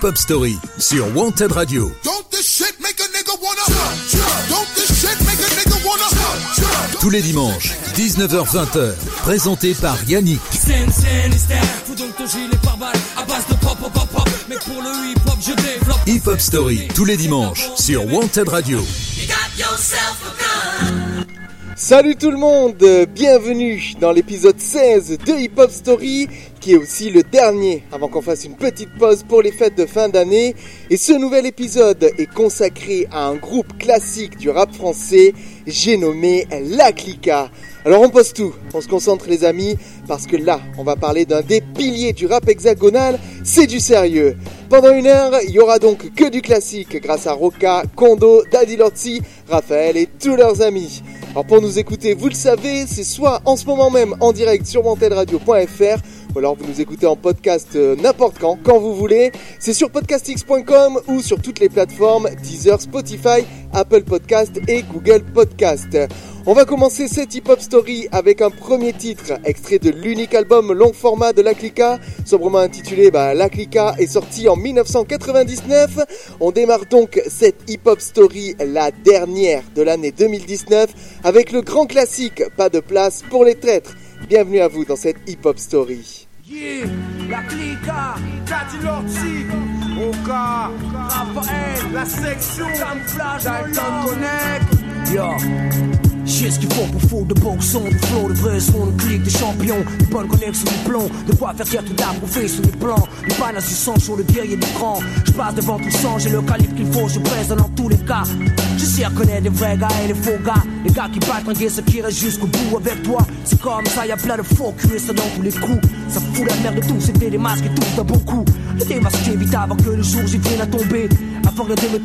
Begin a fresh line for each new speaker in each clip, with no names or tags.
Hip Hop Story sur Wanted Radio. Tous les dimanches, 19h-20h, présenté par Yannick. Hip Hop Story, tous les dimanches, sur Wanted Radio.
Salut tout le monde, bienvenue dans l'épisode 16 de Hip Hop Story, qui est aussi le dernier avant qu'on fasse une petite pause pour les fêtes de fin d'année. Et ce nouvel épisode est consacré à un groupe classique du rap français, j'ai nommé La Clica. Alors on pose tout, on se concentre les amis, parce que là, on va parler d'un des piliers du rap hexagonal, c'est du sérieux. Pendant une heure, il y aura donc que du classique grâce à Roca, Kondo, Daddy Lortzi, Raphaël et tous leurs amis. Alors pour nous écouter, vous le savez, c'est soit en ce moment même en direct sur mantelradio.fr ou alors vous nous écoutez en podcast euh, n'importe quand, quand vous voulez. C'est sur podcastx.com ou sur toutes les plateformes Deezer, Spotify, Apple Podcast et Google Podcast. On va commencer cette hip-hop story avec un premier titre, extrait de l'unique album long format de La Clica, sobrement intitulé bah, La est sorti en 1999. On démarre donc cette hip-hop story, la dernière de l'année 2019, avec le grand classique Pas de place pour les traîtres. Bienvenue à vous dans cette story.
Dalton Connect, yo. J'ai ce qu'il faut pour foutre de bon son, du flow, de vrai son, de clic, des champions, de bonnes connexions, du plomb, de quoi faire taire tout d'approuver sur les plans, du panache du sang sur le guerrier du cran. Je passe devant tout sang, j'ai le calibre qu'il faut, je présente dans tous les cas. Je sais reconnaître les vrais gars et les faux gars, les gars qui battent un ceux qui restent jusqu'au bout avec toi. C'est comme ça, y a plein de faux culs, ça dans tous les coups. Ça fout la merde de tout, c'était des masques et tout d'un bon coup. Le démasqué vite avant que le jour j'y vienne à tomber. Avant que le me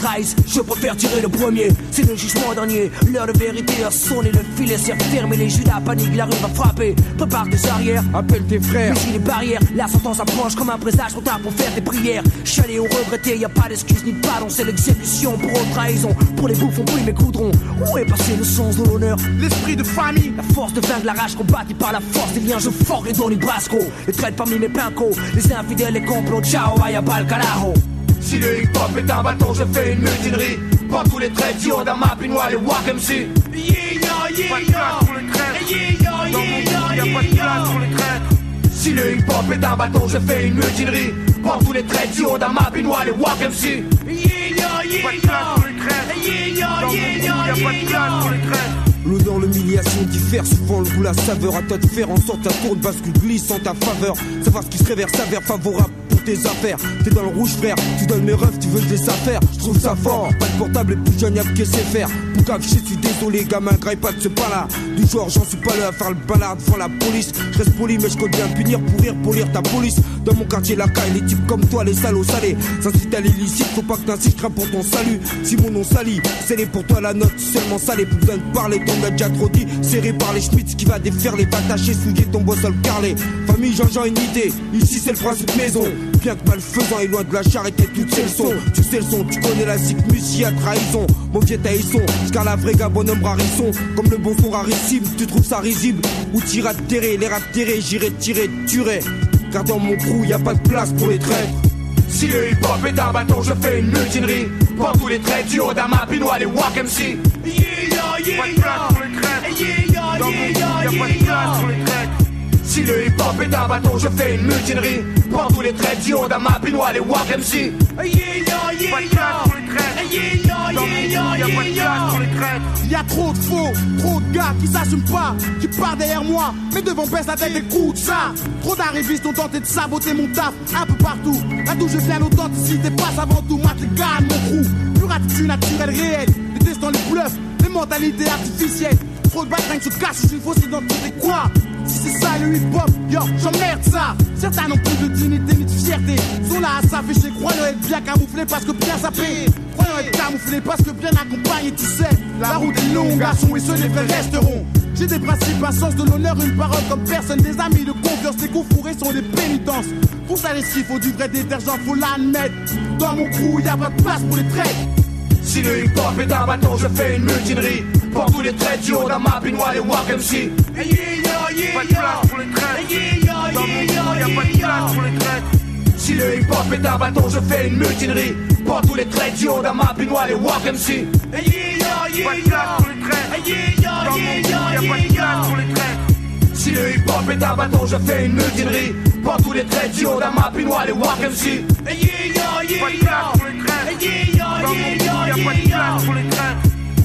je préfère tirer le premier. C'est le jugement dernier, l'heure de vérité a sonné, le filet s'est refermé, les judas paniquent, la rue va frapper. Prépare tes arrières,
appelle tes frères.
Mais les barrières, la sentence approche comme un présage trop tard pour faire tes prières. Chalet ou regretté, y a pas d'excuse ni de pardon, c'est l'exécution pour haute trahison. Pour les bouffons, oui, mes coudrons. Où est passé le sens de l'honneur?
L'esprit de famille,
la force de vaincre la rage combattue par la force des liens, je forge les dons du brasco. Les traites parmi mes pincos, les infidèles, les complots, ciao, vaya pal carajo.
Si le hip hop est un bâton, je fais une mutinerie. Prends tous les traits, tire dans ma pinoire, les Wack MC.
Yeah, yeah,
Pas de place pour les traîtres.
yeah,
Dans mon groupe, y'a pas de place pour les traîtres. Si le hip hop est un bâton, je fais une mutinerie. Prends tous les traits, tire dans ma pinoire, les Wack MC. Pas de place pour les traîtres. Dans mon groupe, y'a pas de place pour les traîtres.
L'odeur, l'humiliation diffère souvent le goût, la saveur. À toi de faire en sorte ta tourne bascule glisse en ta faveur. Savoir ce qui se révère s'avère favorable tes affaires. T'es dans le rouge frère, tu donnes mes refs, tu veux des affaires. Je trouve ça fort, pas de portable et plus y'a que c'est faire. Pour je suis désolé, gamin, graille pas de ce pas là. Du genre, j'en suis pas là à faire le balard devant la police. Je reste poli, mais je compte bien punir pour rire, pour lire ta police. Dans mon quartier, la caille, les types comme toi, les salauds salés. S'incite à l'illicite, faut pas que t'insistes, crains pour ton salut. Si mon nom salit, les pour toi la note, seulement salé. Plus besoin de parler, ton a déjà trop dit. Serré par les schmitz qui va défaire les attacher, souiller ton boss le carlet. Famille, Jean-Jean, une idée. Ici, c'est le principe maison. Bien que malfaisant et loin de la charité, toutes ces leçons. Tu sais le son, tu connais la zik, musique à trahison. Mon vieux taïson, car la vraie bonhomme rarisson. Comme le bon son rarissime, tu trouves ça risible. Ou t'iras terrer, les terrés, j'irai tirer, tuerai. Car dans mon crew, y a pas de place pour les traîtres.
Si le hip hop est un bâton, je fais une mutinerie. Prends tous les traits, du haut d'un ma pinoire, les Wack MC.
Yeah, yeah,
Pas de place pour les traîtres.
yeah,
Dans mon groupe, y'a pas de place pour les traîtres. Si le hip hop est un bâton, je fais une mutinerie. Prends tous les traits, du haut d'un ma pinoire, les Wack MC. De traîtres. Dans mon groupe, y'a de
trop de faux, trop de gars qui s'assument pas, qui partent derrière moi, mais devant baisse la tête et écoute ça. Trop d'arrivistes ont tenté de saboter mon taf un peu partout. Là d'où je viens, l'authenticité passe avant tout. Mate les gars de mon crew, pure attitude naturelle réelle, détestant les bluffs, les mentalités artificielles. Trop de batrings se cachent sous une fausse identité, quoi? Si c'est ça le hip-hop, yo, j'emmerde ça. Certains n'ont plus de dignité ni de fierté. Sont là à s'afficher, croyant être bien camouflés parce que bien sapé. Croyant être camouflés parce que bien accompagnés, tu sais. La route est longue, garçon, et ceux des vrais resteront. J'ai des principes, un sens de l'honneur, une parole comme personne, des amis de confiance, les coups fourrés sont des pénitences. Pour ça, les faut du vrai détergent, faut l'admettre. Dans mon crew, y a pas de place pour les traits.
Si le hip hop est un bâton, je fais une mutinerie. Prends tous les traits, du haut d'un ma pinoire, les MC. Pas de place pour les traîtres. Dans mon groupe, y'a pas de place pour les traîtres. Si le hip-hop est un bâton, je fais une mutinerie. Pour tous les traits du haut d'un map, les walk MC. Si le hip-hop est un bâton, je fais une mutinerie. Pour tous les traits du haut d'un map, les walk MC.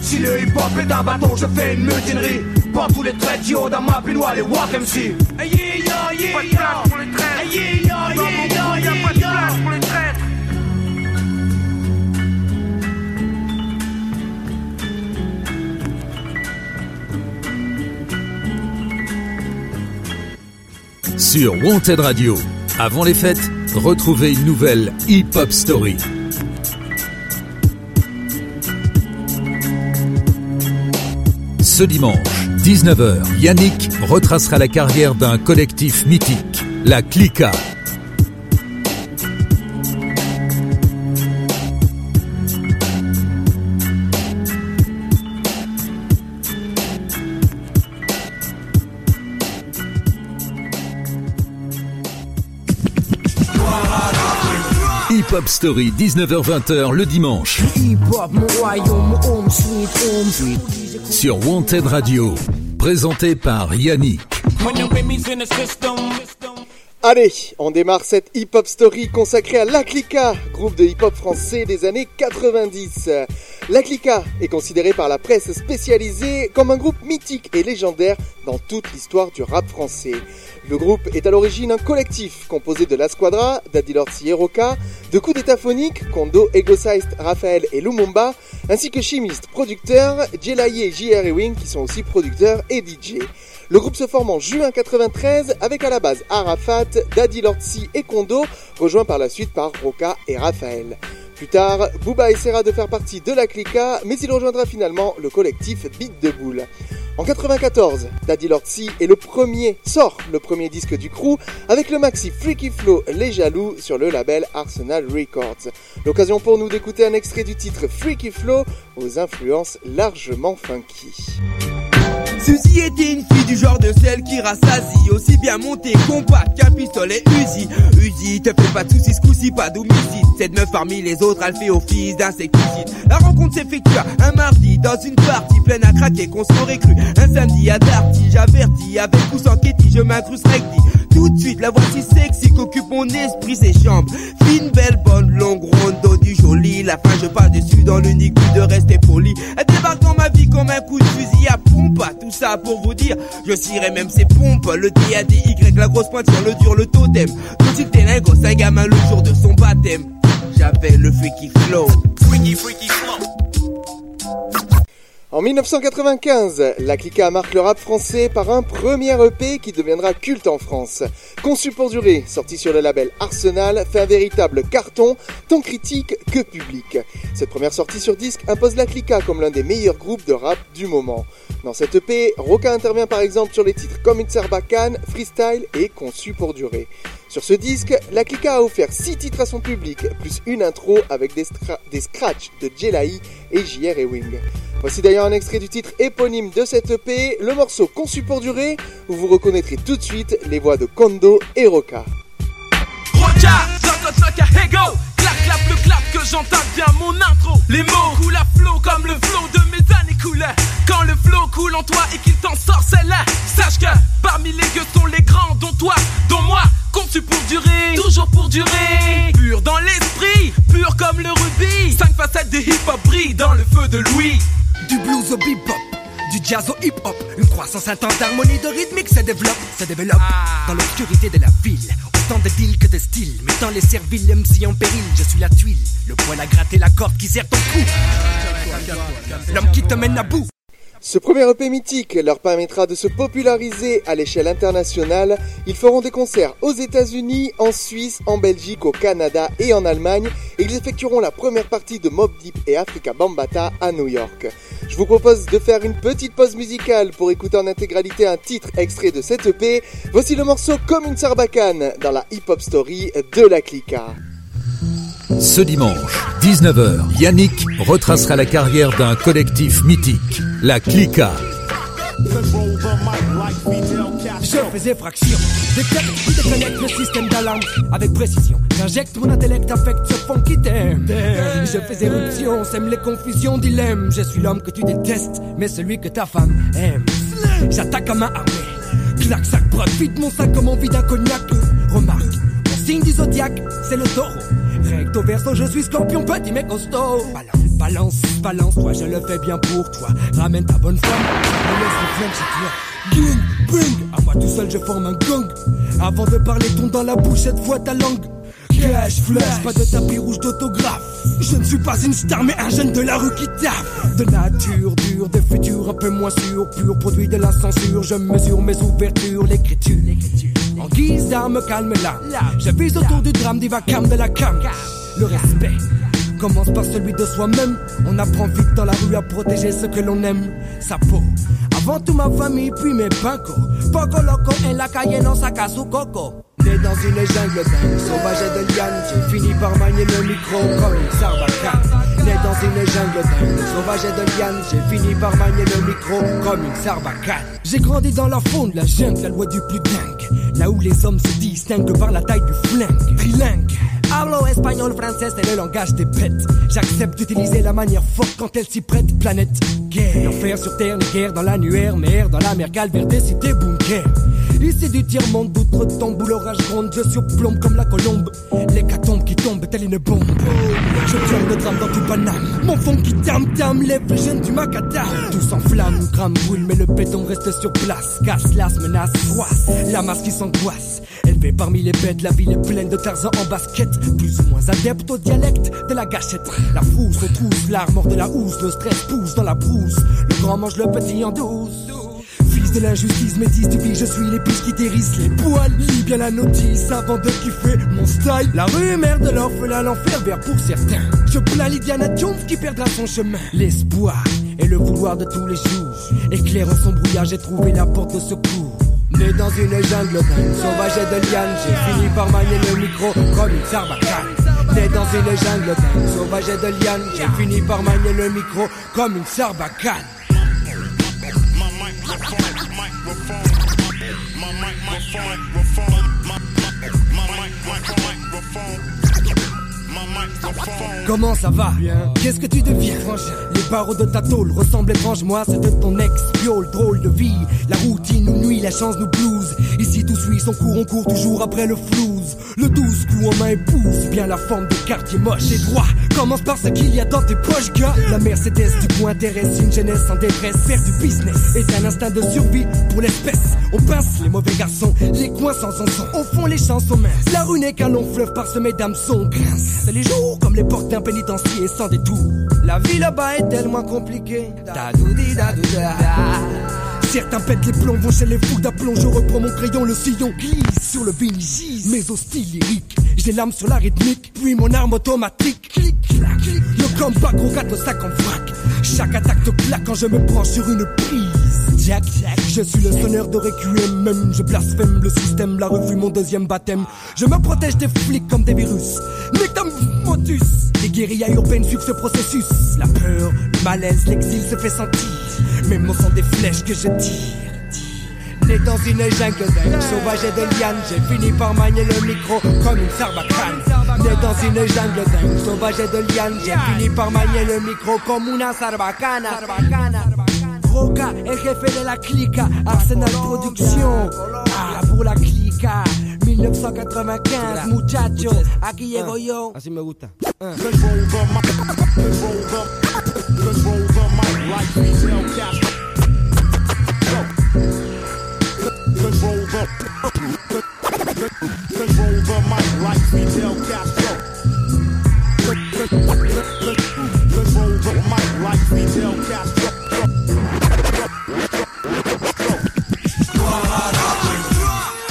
Si le hip-hop est un bâton, je fais une mutinerie. Pour tous les traits haut d'un map, les walk MC. Hey, yeah, yeah, yeah, Hey, yeah, yeah, yeah, yeah,
Sur Wanted Radio, avant les fêtes, retrouvez une nouvelle Hip Hop Story. Ce dimanche, 19h, Yannick retracera la carrière d'un collectif mythique, la Clica. Hip Hop Story, 19h-20h le dimanche. Sur Wanted Radio, présenté par Yannick.
Allez, on démarre cette hip-hop story consacrée à La Clica, groupe de hip-hop français des années 90. La Clica est considérée par la presse spécialisée comme un groupe mythique et légendaire dans toute l'histoire du rap français. Le groupe est à l'origine un collectif composé de La Squadra, Daddy Lordi et Roca, de coups d'état phoniques, Kondo, Egoseist, Raphaël et Lumumba, ainsi que chimistes, producteurs, Jelaye, JR et Wing qui sont aussi producteurs et DJ. Le groupe se forme en juin 93 avec à la base Arafat, Daddy Lortzi et Kondo, rejoints par la suite par Roca et Raphaël. Plus tard, Booba essaiera de faire partie de la Clica, mais il rejoindra finalement le collectif Beat de Boule. En 94, Daddy Lortzi est le premier, sort le premier disque du crew avec le maxi Freaky Flow Les Jaloux sur le label Arsenal Records. L'occasion pour nous d'écouter un extrait du titre Freaky Flow aux influences largement funky.
Suzy était une fille du genre de celle qui rassasie. Aussi bien montée compact qu'un pistolet Uzi. Uzi, te fais pas de soucis, ce pas d'homicide. Cette meuf parmi les autres, elle fait office d'insecticide La rencontre s'effectua un mardi dans une partie pleine à craquer qu'on s'aurait cru. Un samedi à Darty, j'avertis avec ou sans Ketty, je m'incruste recti tout de suite, la voici sexy qu'occupe mon esprit, ses chambres. Fine, belle, bonne, longue, ronde, du joli. La fin, je parle dessus dans l'unique but de rester poli. Elle débarque dans ma vie comme un coup de fusil à pompe. Tout ça pour vous dire, je cirerai même ses pompes. Le D, A, D, Y, la grosse pointe sur le dur, le totem. Tout il t'es gosse, un gamin le jour de son baptême. J'avais le freaky flow. Freaky, freaky flow.
En 1995, la Clica marque le rap français par un premier EP qui deviendra culte en France. Conçu pour durer, sorti sur le label Arsenal, fait un véritable carton, tant critique que public. Cette première sortie sur disque impose la Clica comme l'un des meilleurs groupes de rap du moment. Dans cette EP, Roca intervient par exemple sur les titres comme une Sarbacane, Freestyle et Conçu pour durer. Sur ce disque, la Clica a offert 6 titres à son public, plus une intro avec des, scratchs de Jelai et JR et Wing. Voici d'ailleurs un extrait du titre éponyme de cette EP, le morceau conçu pour durer, où vous reconnaîtrez tout de suite les voix de Kondo et Roca.
Clap, le clap que j'entends bien mon intro. Les mots coulent à flot comme le flot de mes années coulent. Quand le flot coule en toi et qu'il t'en sort celle-là, sache que parmi les gueux sont les grands, dont toi, dont moi, conçu pour durer, toujours pour durer. Pur dans l'esprit, pur comme le rubis. Cinq facettes de hip-hop brillent dans le feu de Louis.
Du blues au bebop, du jazz au hip-hop. Une croissance intense d'harmonie de rythmique se développe, se développe ah. dans l'obscurité de la ville. Autant de deals que de styles, mettant les serviles MC en péril. Je suis la tuile, le poil à gratter la corde qui sert ton cou. L'homme qui te mène à bout.
Ce premier EP mythique leur permettra de se populariser à l'échelle internationale. Ils feront des concerts aux États-Unis, en Suisse, en Belgique, au Canada et en Allemagne. Et ils effectueront la première partie de Mob Deep et Africa Bambata à New York. Je vous propose de faire une petite pause musicale pour écouter en intégralité un titre extrait de cette EP. Voici le morceau Comme une sarbacane dans la hip-hop story de la Clica.
Ce dimanche, 19h, Yannick retracera la carrière d'un collectif mythique, la Clica.
Je faisais fraction qui déconnecte le système d'alarme avec précision. J'injecte mon intellect, affecte ce fond qui t'aime. Je fais éruption, sème les confusions, dilemme. Je suis l'homme que tu détestes, mais celui que ta femme aime. J'attaque à main armée. Clac, sac, brode, vide mon sac comme envie d'un cognac. Remarque, mon signe du zodiaque, c'est le taureau. Recto verso, je suis scorpion, petit mais costaud. Balance, balance, balance, toi, je le fais bien pour toi. Ramène ta bonne femme, me laisse chez toi. Bing, bing, à moi tout seul, je forme un gang. Avant de parler, ton dans la bouche, cette fois ta langue. Cash flash, pas de tapis rouge d'autographe. Je ne suis pas une star, mais un jeune de la rue qui taffe. De nature dure, de futur un peu moins sûr. Pur produit de la censure, je mesure mes ouvertures, l'écriture. En guise d'arme, calme là. Je vise autour du drame, divacam de la cam. Le respect commence par celui de soi-même. On apprend vite dans la rue à protéger ce que l'on aime. Sa peau. Avant tout ma famille, puis mes pincos. Poco loco en la calle, non saca su coco. Né dans une jungle dingue, sauvage et de liane, j'ai fini par manier le micro comme une sarbacane. Né dans une jungle sauvage et de j'ai fini par manier le micro comme une sarbacane. J'ai grandi dans la faune, la jungle, la loi du plus dingue. Là où les hommes se distinguent par la taille du flingue. Trilingue. Hablo espagnol, français, c'est le langage des bêtes. J'accepte d'utiliser la manière forte quand elle s'y prête. Planète, guerre. L'enfer sur terre, les guerres dans l'annuaire, mer dans la mer calvaire des cités bunker. Ici du tiers-monde, d'outre-tombe où l'orage gronde, je surplombe comme la colombe. L'hécatombe qui tombe telle une bombe? Je pleure de drame dans tout Paname. Mon fond qui tam-tam les jeunes du macadam. Tout s'enflamme, crame, brûle, mais le béton reste sur place. Casse, las, menace, froisse. La masse qui s'angoisse. Élevé parmi les bêtes, la ville est pleine de Tarzan en basket. Plus ou moins adepte au dialecte de la gâchette. La frousse, on trousse, l'armor de la housse, le stress pousse dans la brousse. Le grand mange le petit en douce. De l'injustice, du pays, je suis l'épice qui dérisse les poils. Lis bien la notice avant de kiffer mon style. La mère de l'orphelin, l'enfer vert pour certains. Je plains Lydiana Jones qui perdra son chemin. L'espoir et le vouloir de tous les jours. Éclairant son brouillard, j'ai trouvé la porte de secours. Né dans une jungle sauvage et de liane, j'ai fini par manier le micro comme une sarbacane. Né dans une jungle sauvage et de liane, j'ai fini par manier le micro comme une sarbacane. Comment ça va? Qu'est-ce que tu deviens? Les barreaux de ta tôle ressemblent étrange-moi C'est de ton ex, viol, drôle de vie. La routine nous nuit, la chance nous blouse. Ici tout suit son cours, on court toujours après le flouze. Le douze coup en main épouse Bien la forme des quartiers moches et droit Commence par ce qu'il y a dans tes poches, gars. La Mercedes du coup intéresse une jeunesse en détresse. Faire du business est un instinct de survie pour l'espèce. On pince les mauvais garçons, les coins sans son Au fond les chansons minces. La rue n'est qu'un long fleuve parsemé d'hameçons grince C'est les jours comme les portes d'un pénitencier sans détour. La vie là-bas est tellement da. Certains pètent les plombs, vont chez les fous d'aplomb. Je reprends mon crayon, le sillon glisse sur le vinyle. Mes hostiles lyriques, j'ai l'âme sur la rythmique, puis mon arme automatique. Clic, clac, clic. Le combat gros gâteau sac en vrac. Chaque attaque te claque quand je me prends sur une prise. Je suis le sonneur de requiem, même je blasphème le système, la revue mon deuxième baptême. Je me protège des flics comme des virus. Motus, les guérillas urbaines suivent ce processus. La peur, le malaise, l'exil se fait sentir. Mes mots sont des flèches que je tire. Dans une jungle dingue, sauvage et de liane, j'ai fini par manier le micro comme une sarbacane. Né dans une jungle dingue, sauvage et de liane, j'ai fini par manier le micro comme una sarbacana. Roca, el jefe de la clica, Arsenal Production. Ah, pour la clica. 1995, muchacho, aquí llego yo.
Así me gusta.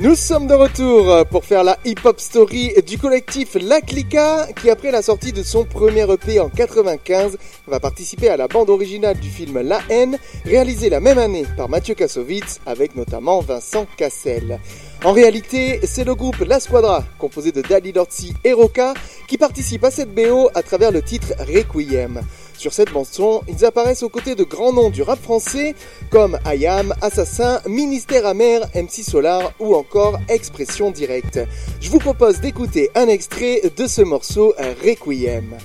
Nous sommes de retour pour faire la hip-hop story du collectif La Clica qui après la sortie de son premier EP en 95 va participer à la bande originale du film La haine réalisé la même année par Mathieu Kassovitz avec notamment Vincent Cassel. En réalité, c'est le groupe La Squadra, composé de Dali Lorzi et Roca, qui participe à cette BO à travers le titre Requiem. Sur cette bande-son, ils apparaissent aux côtés de grands noms du rap français comme Ayam, Assassin, Ministère Amer, MC Solar ou encore Expression Directe. Je vous propose d'écouter un extrait de ce morceau Requiem.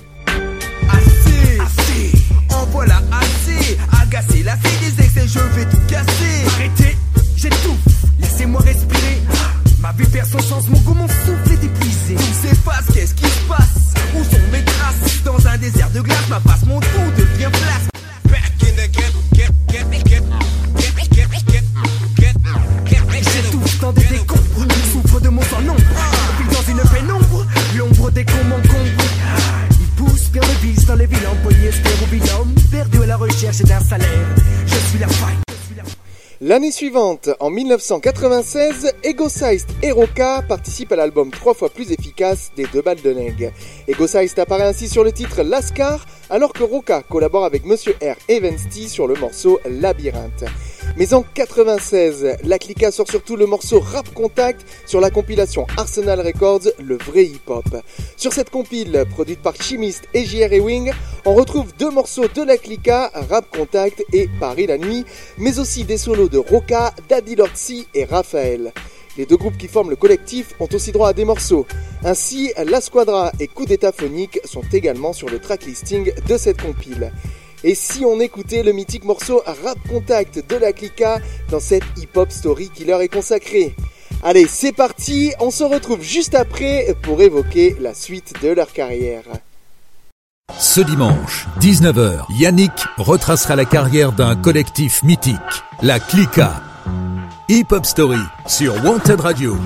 Voilà assez, agacé, lassé des excès, je vais tout casser. Arrêtez, j'étouffe. Ma vie son sens, mon goût, mon souffle est épuisé. Tout s'efface, qu'est-ce qui se passe Où sont mes traces Dans un désert de glace, ma face, mon tout devient place. Back in the J'étouffe dans des décombres, souffre de mon sang non. Puis dans une pénombre, l'ombre des cons m'encombre. Il pousse bien le vice dans les villes polyester ou binôme, perdu à la recherche d'un salaire. Je suis la faille.
L'année suivante, en 1996, Ego Sized et Roca participent à l'album trois fois plus efficace des deux balles de Neg. Ego Sized apparaît ainsi sur le titre Lascar, alors que Roca collabore avec Monsieur R et Vensty sur le morceau Labyrinthe. Mais en 96, la Clica sort surtout le morceau Rap Contact sur la compilation Arsenal Records, le vrai hip-hop. Sur cette compile, produite par Chimiste et JR Ewing, on retrouve deux morceaux de la Clica, Rap Contact et Paris la nuit, mais aussi des solos de Roca, Daddy Lortzi et Raphaël. Les deux groupes qui forment le collectif ont aussi droit à des morceaux. Ainsi, La Squadra et Coup d'état phonique sont également sur le tracklisting de cette compile. Et si on écoutait le mythique morceau Rap Contact de la Clica dans cette hip-hop story qui leur est consacrée Allez, c'est parti, on se retrouve juste après pour évoquer la suite de leur carrière.
Ce dimanche, 19h, Yannick retracera la carrière d'un collectif mythique, la Clica. Hip Hop Story sur Wanted Radio.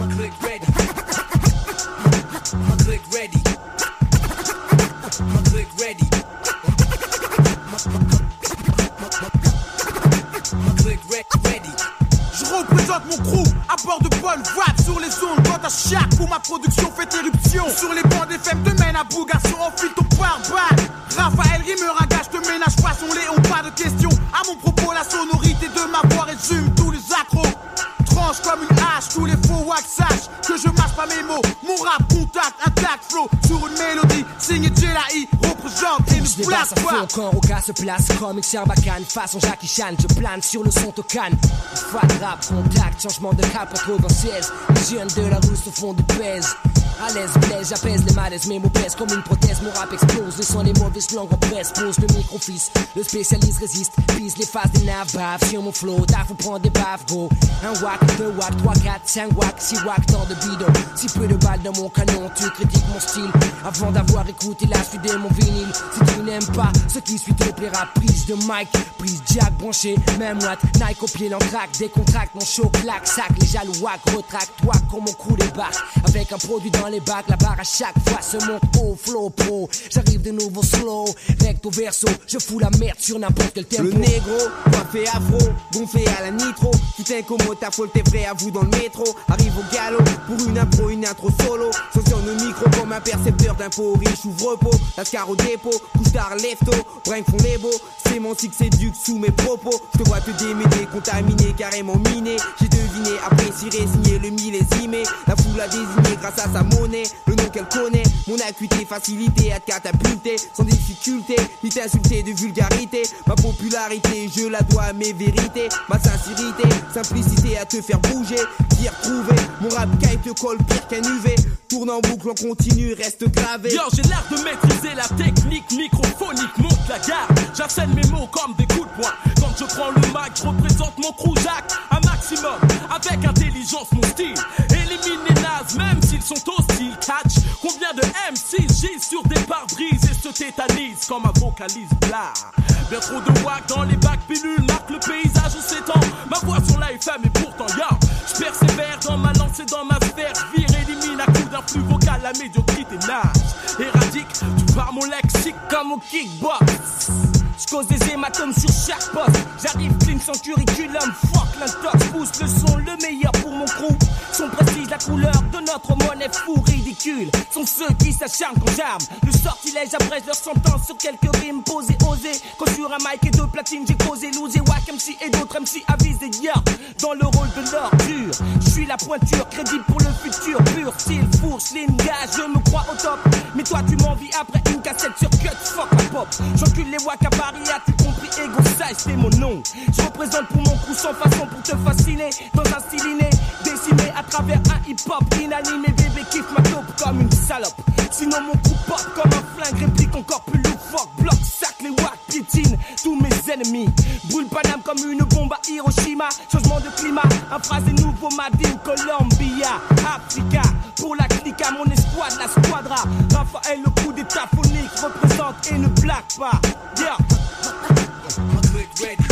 Fond
pas
quand Roca se place comme une Sarbacane façon Jackie Chan je plane sur le son tocane Fat rap contact changement de cap 96 les jeunes de la rue se font du pèse. À l'aise j'apaise les malaises mes mots pèsent comme une prothèse mon rap explose laissant les mauvaises langues en presse pose le micro-fils le spécialiste résiste pise les faces des naves bave sur mon flow. Taf ou prendre des baves go. Un wack deux wack trois quatre cinq wack six wack tant de bidon si peu de balles dans mon canon tu critiques mon style. Avant d'avoir écouté la suite de mon vinyle. Si tu n'aimes pas ce qui suit te plaira prise de mic prise jack branché même watt Nike au pied l'entraque décontracte mon show claque sac les jaloux wack retraque toi comme mon crew débarque avec un produit dans les bacs la barre à chaque fois se monte au flow j'arrive de nouveau slow recto verso je fous la merde sur n'importe quel tempo
Le négro, coiffé afro, gonflé à la nitro. Putain, comment ta folle, t'es vrai à vous dans le métro. Arrive au galop, pour une impro, une intro solo. Sanctionne le micro comme un percepteur d'impôt riche, ouvre repos. Lascar au dépôt, couche tard, lefto. Brinque font les beaux, c'est mon six séduque sous mes propos. Je te vois te démêler, contaminé, carrément miné. J'ai deviné, apprécié, signé le millésimé. La foule a désigné grâce à sa monnaie, le nom qu'elle connaît. Mon acuité, facilité à te catapulter, sans difficulté, ni t'insulter de vulgarité. Ma popularité, je la dois à mes vérités. Ma sincérité, simplicité à te faire bouger. T'y retrouver, mon rap caille te colle pire qu'un UV. Tourne en boucle, on continue, reste gravé.
Yo, j'ai l'air de maîtriser la technique microphonique, monte la garde. J'assène mes mots comme des coups de poing. Quand je prends le mic, je représente mon crew un maximum. Avec intelligence, mon style. Élimine les nazes, même s'ils sont hostiles. Catch combien de M6 gissent sur des pare-brises et se tétanisent comme un vocaliste blah. Bien trop de wack dans les bacs pilules marque le paysage où s'étend. Ma voix sur la FM et pourtant, yo, je persévère dans ma lancée, dans ma sphère. Vire, élimine à coup d'un flux vocal la médiocrité nage. Éradique, tu pars mon lexique comme au kickbox.
Je cause des hématomes sur chaque poste. J'arrive clean
sans curriculum. Fuck l'intox, pousse le son, le meilleur pour mon crew. Son précise la couleur de notre monnaie fou ridicule. Sont ceux qui s'acharnent quand j'arme. Le sortilège après leur sentence sur quelques rimes posées, osées. Quand sur un mic et deux platines, j'ai causé loser Wack MC et d'autres MC des dans le rôle de l'ordure. Je suis la pointure, crédible pour le futur, pur style, fourche, ligne, gage, je me crois au top. Mais toi, tu m'envies après une cassette sur cut, fuck la pop. J'encule les wack Paris, as-tu compris? Ego size, c'est mon nom. Je représente pour mon coup sans façon pour te fasciner. Dans un style inné, décimé à travers un hip-hop inanimé. Bébé kiffe ma taupe comme une salope. Sinon, mon coup pop comme un flingue, réplique encore plus loufoque. Bloc, sac, les wack, piétine tous mes ennemis. Brûle Paname comme une bombe à Hiroshima. Changement de climat, un phrase nouveau, Madine, Colombia, Africa. Pour la clique à mon escouade, la squadra. Raphaël, le coup d'état phonique représente et ne plaque pas. ready.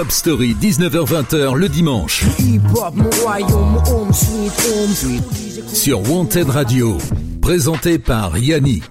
Hip Story, 19h-20h le dimanche. Sur Wanted Radio, présenté par Yannick.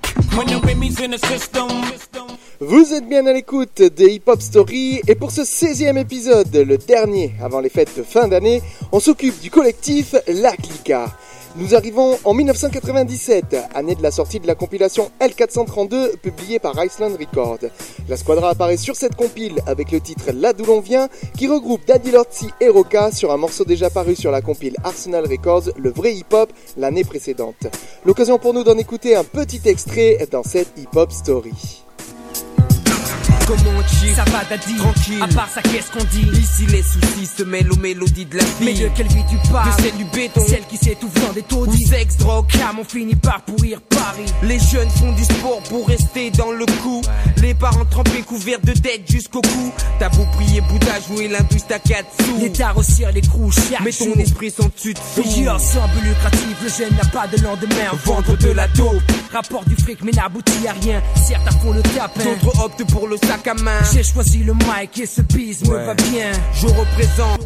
Vous êtes bien à l'écoute de Hip Hop Story et pour ce 16e épisode, le dernier avant les fêtes de fin d'année, on s'occupe du collectif La Clica. Nous arrivons en 1997, année de la sortie de la compilation L432 publiée par Iceland Records. La squadra apparaît sur cette compile avec le titre Là d'où l'on vient qui regroupe Daddy Lortzi et Roca sur un morceau déjà paru sur la compile Arsenal Records, le vrai hip-hop, l'année précédente. L'occasion pour nous d'en écouter un petit extrait dans cette hip-hop story.
Comment chill Ça va daddy. Tranquille. À part ça qu'est-ce qu'on dit Ici les soucis se mêlent aux mélodies de la vie.
Mais de quelle vie tu parles
De celle du béton.
Celle qui s'étouffe dans des taudis.
Sexe, drogue.
Car on finit par pourrir Paris.
Les jeunes font du sport pour rester dans le coup. Les parents trempés couverts de dettes jusqu'au cou. T'as beau prier Bouddha jouer l'industrie à 4 sous.
L'État resserre les chaque
Mais ton esprit sont dessus dessous
Plusieurs semble lucratif. Le jeune n'a pas de lendemain.
Vendre de la dope.
Rapport du fric mais n'aboutit à rien. Certes à fond le tapin
D'autres optent pour le sac
j'ai choisi le mic et ce bise me va bien.
Je représente.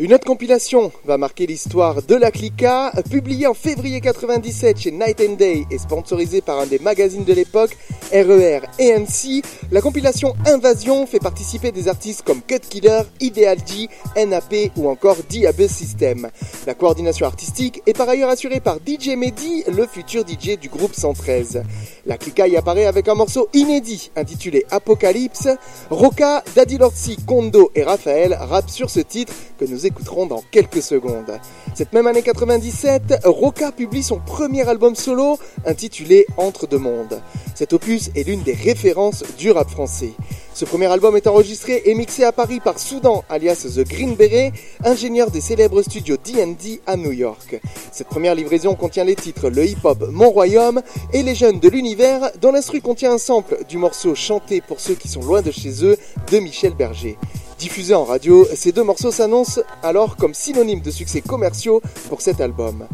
Une autre compilation va marquer l'histoire de la Clica, publiée en février 97 chez Night and Day et sponsorisée par un des magazines de l'époque, RER et MC. La compilation Invasion fait participer des artistes comme Cut Killer, Ideal G, NAP ou encore Diabetes System. La coordination artistique est par ailleurs assurée par DJ Mehdi, le futur DJ du groupe 113. La Clica y apparaît avec un morceau inédit intitulé Apocalypse. Roca, Daddy Lortzi, Kondo et Raphaël rappent sur ce titre que nous écouterons dans quelques secondes. Cette même année 97, Roca publie son premier album solo intitulé Entre deux mondes. Cet opus est l'une des références du rap français. Ce premier album est enregistré et mixé à Paris par Soudan, alias The Green Beret, ingénieur des célèbres studios D&D à New York. Cette première livraison contient les titres Le Hip Hop Mon Royaume et Les Jeunes de l'Univers, dont l'instru contient un sample du morceau Chanté pour ceux qui sont loin de chez eux de Michel Berger. Diffusés en radio, ces deux morceaux s'annoncent alors comme synonymes de succès commerciaux pour cet album.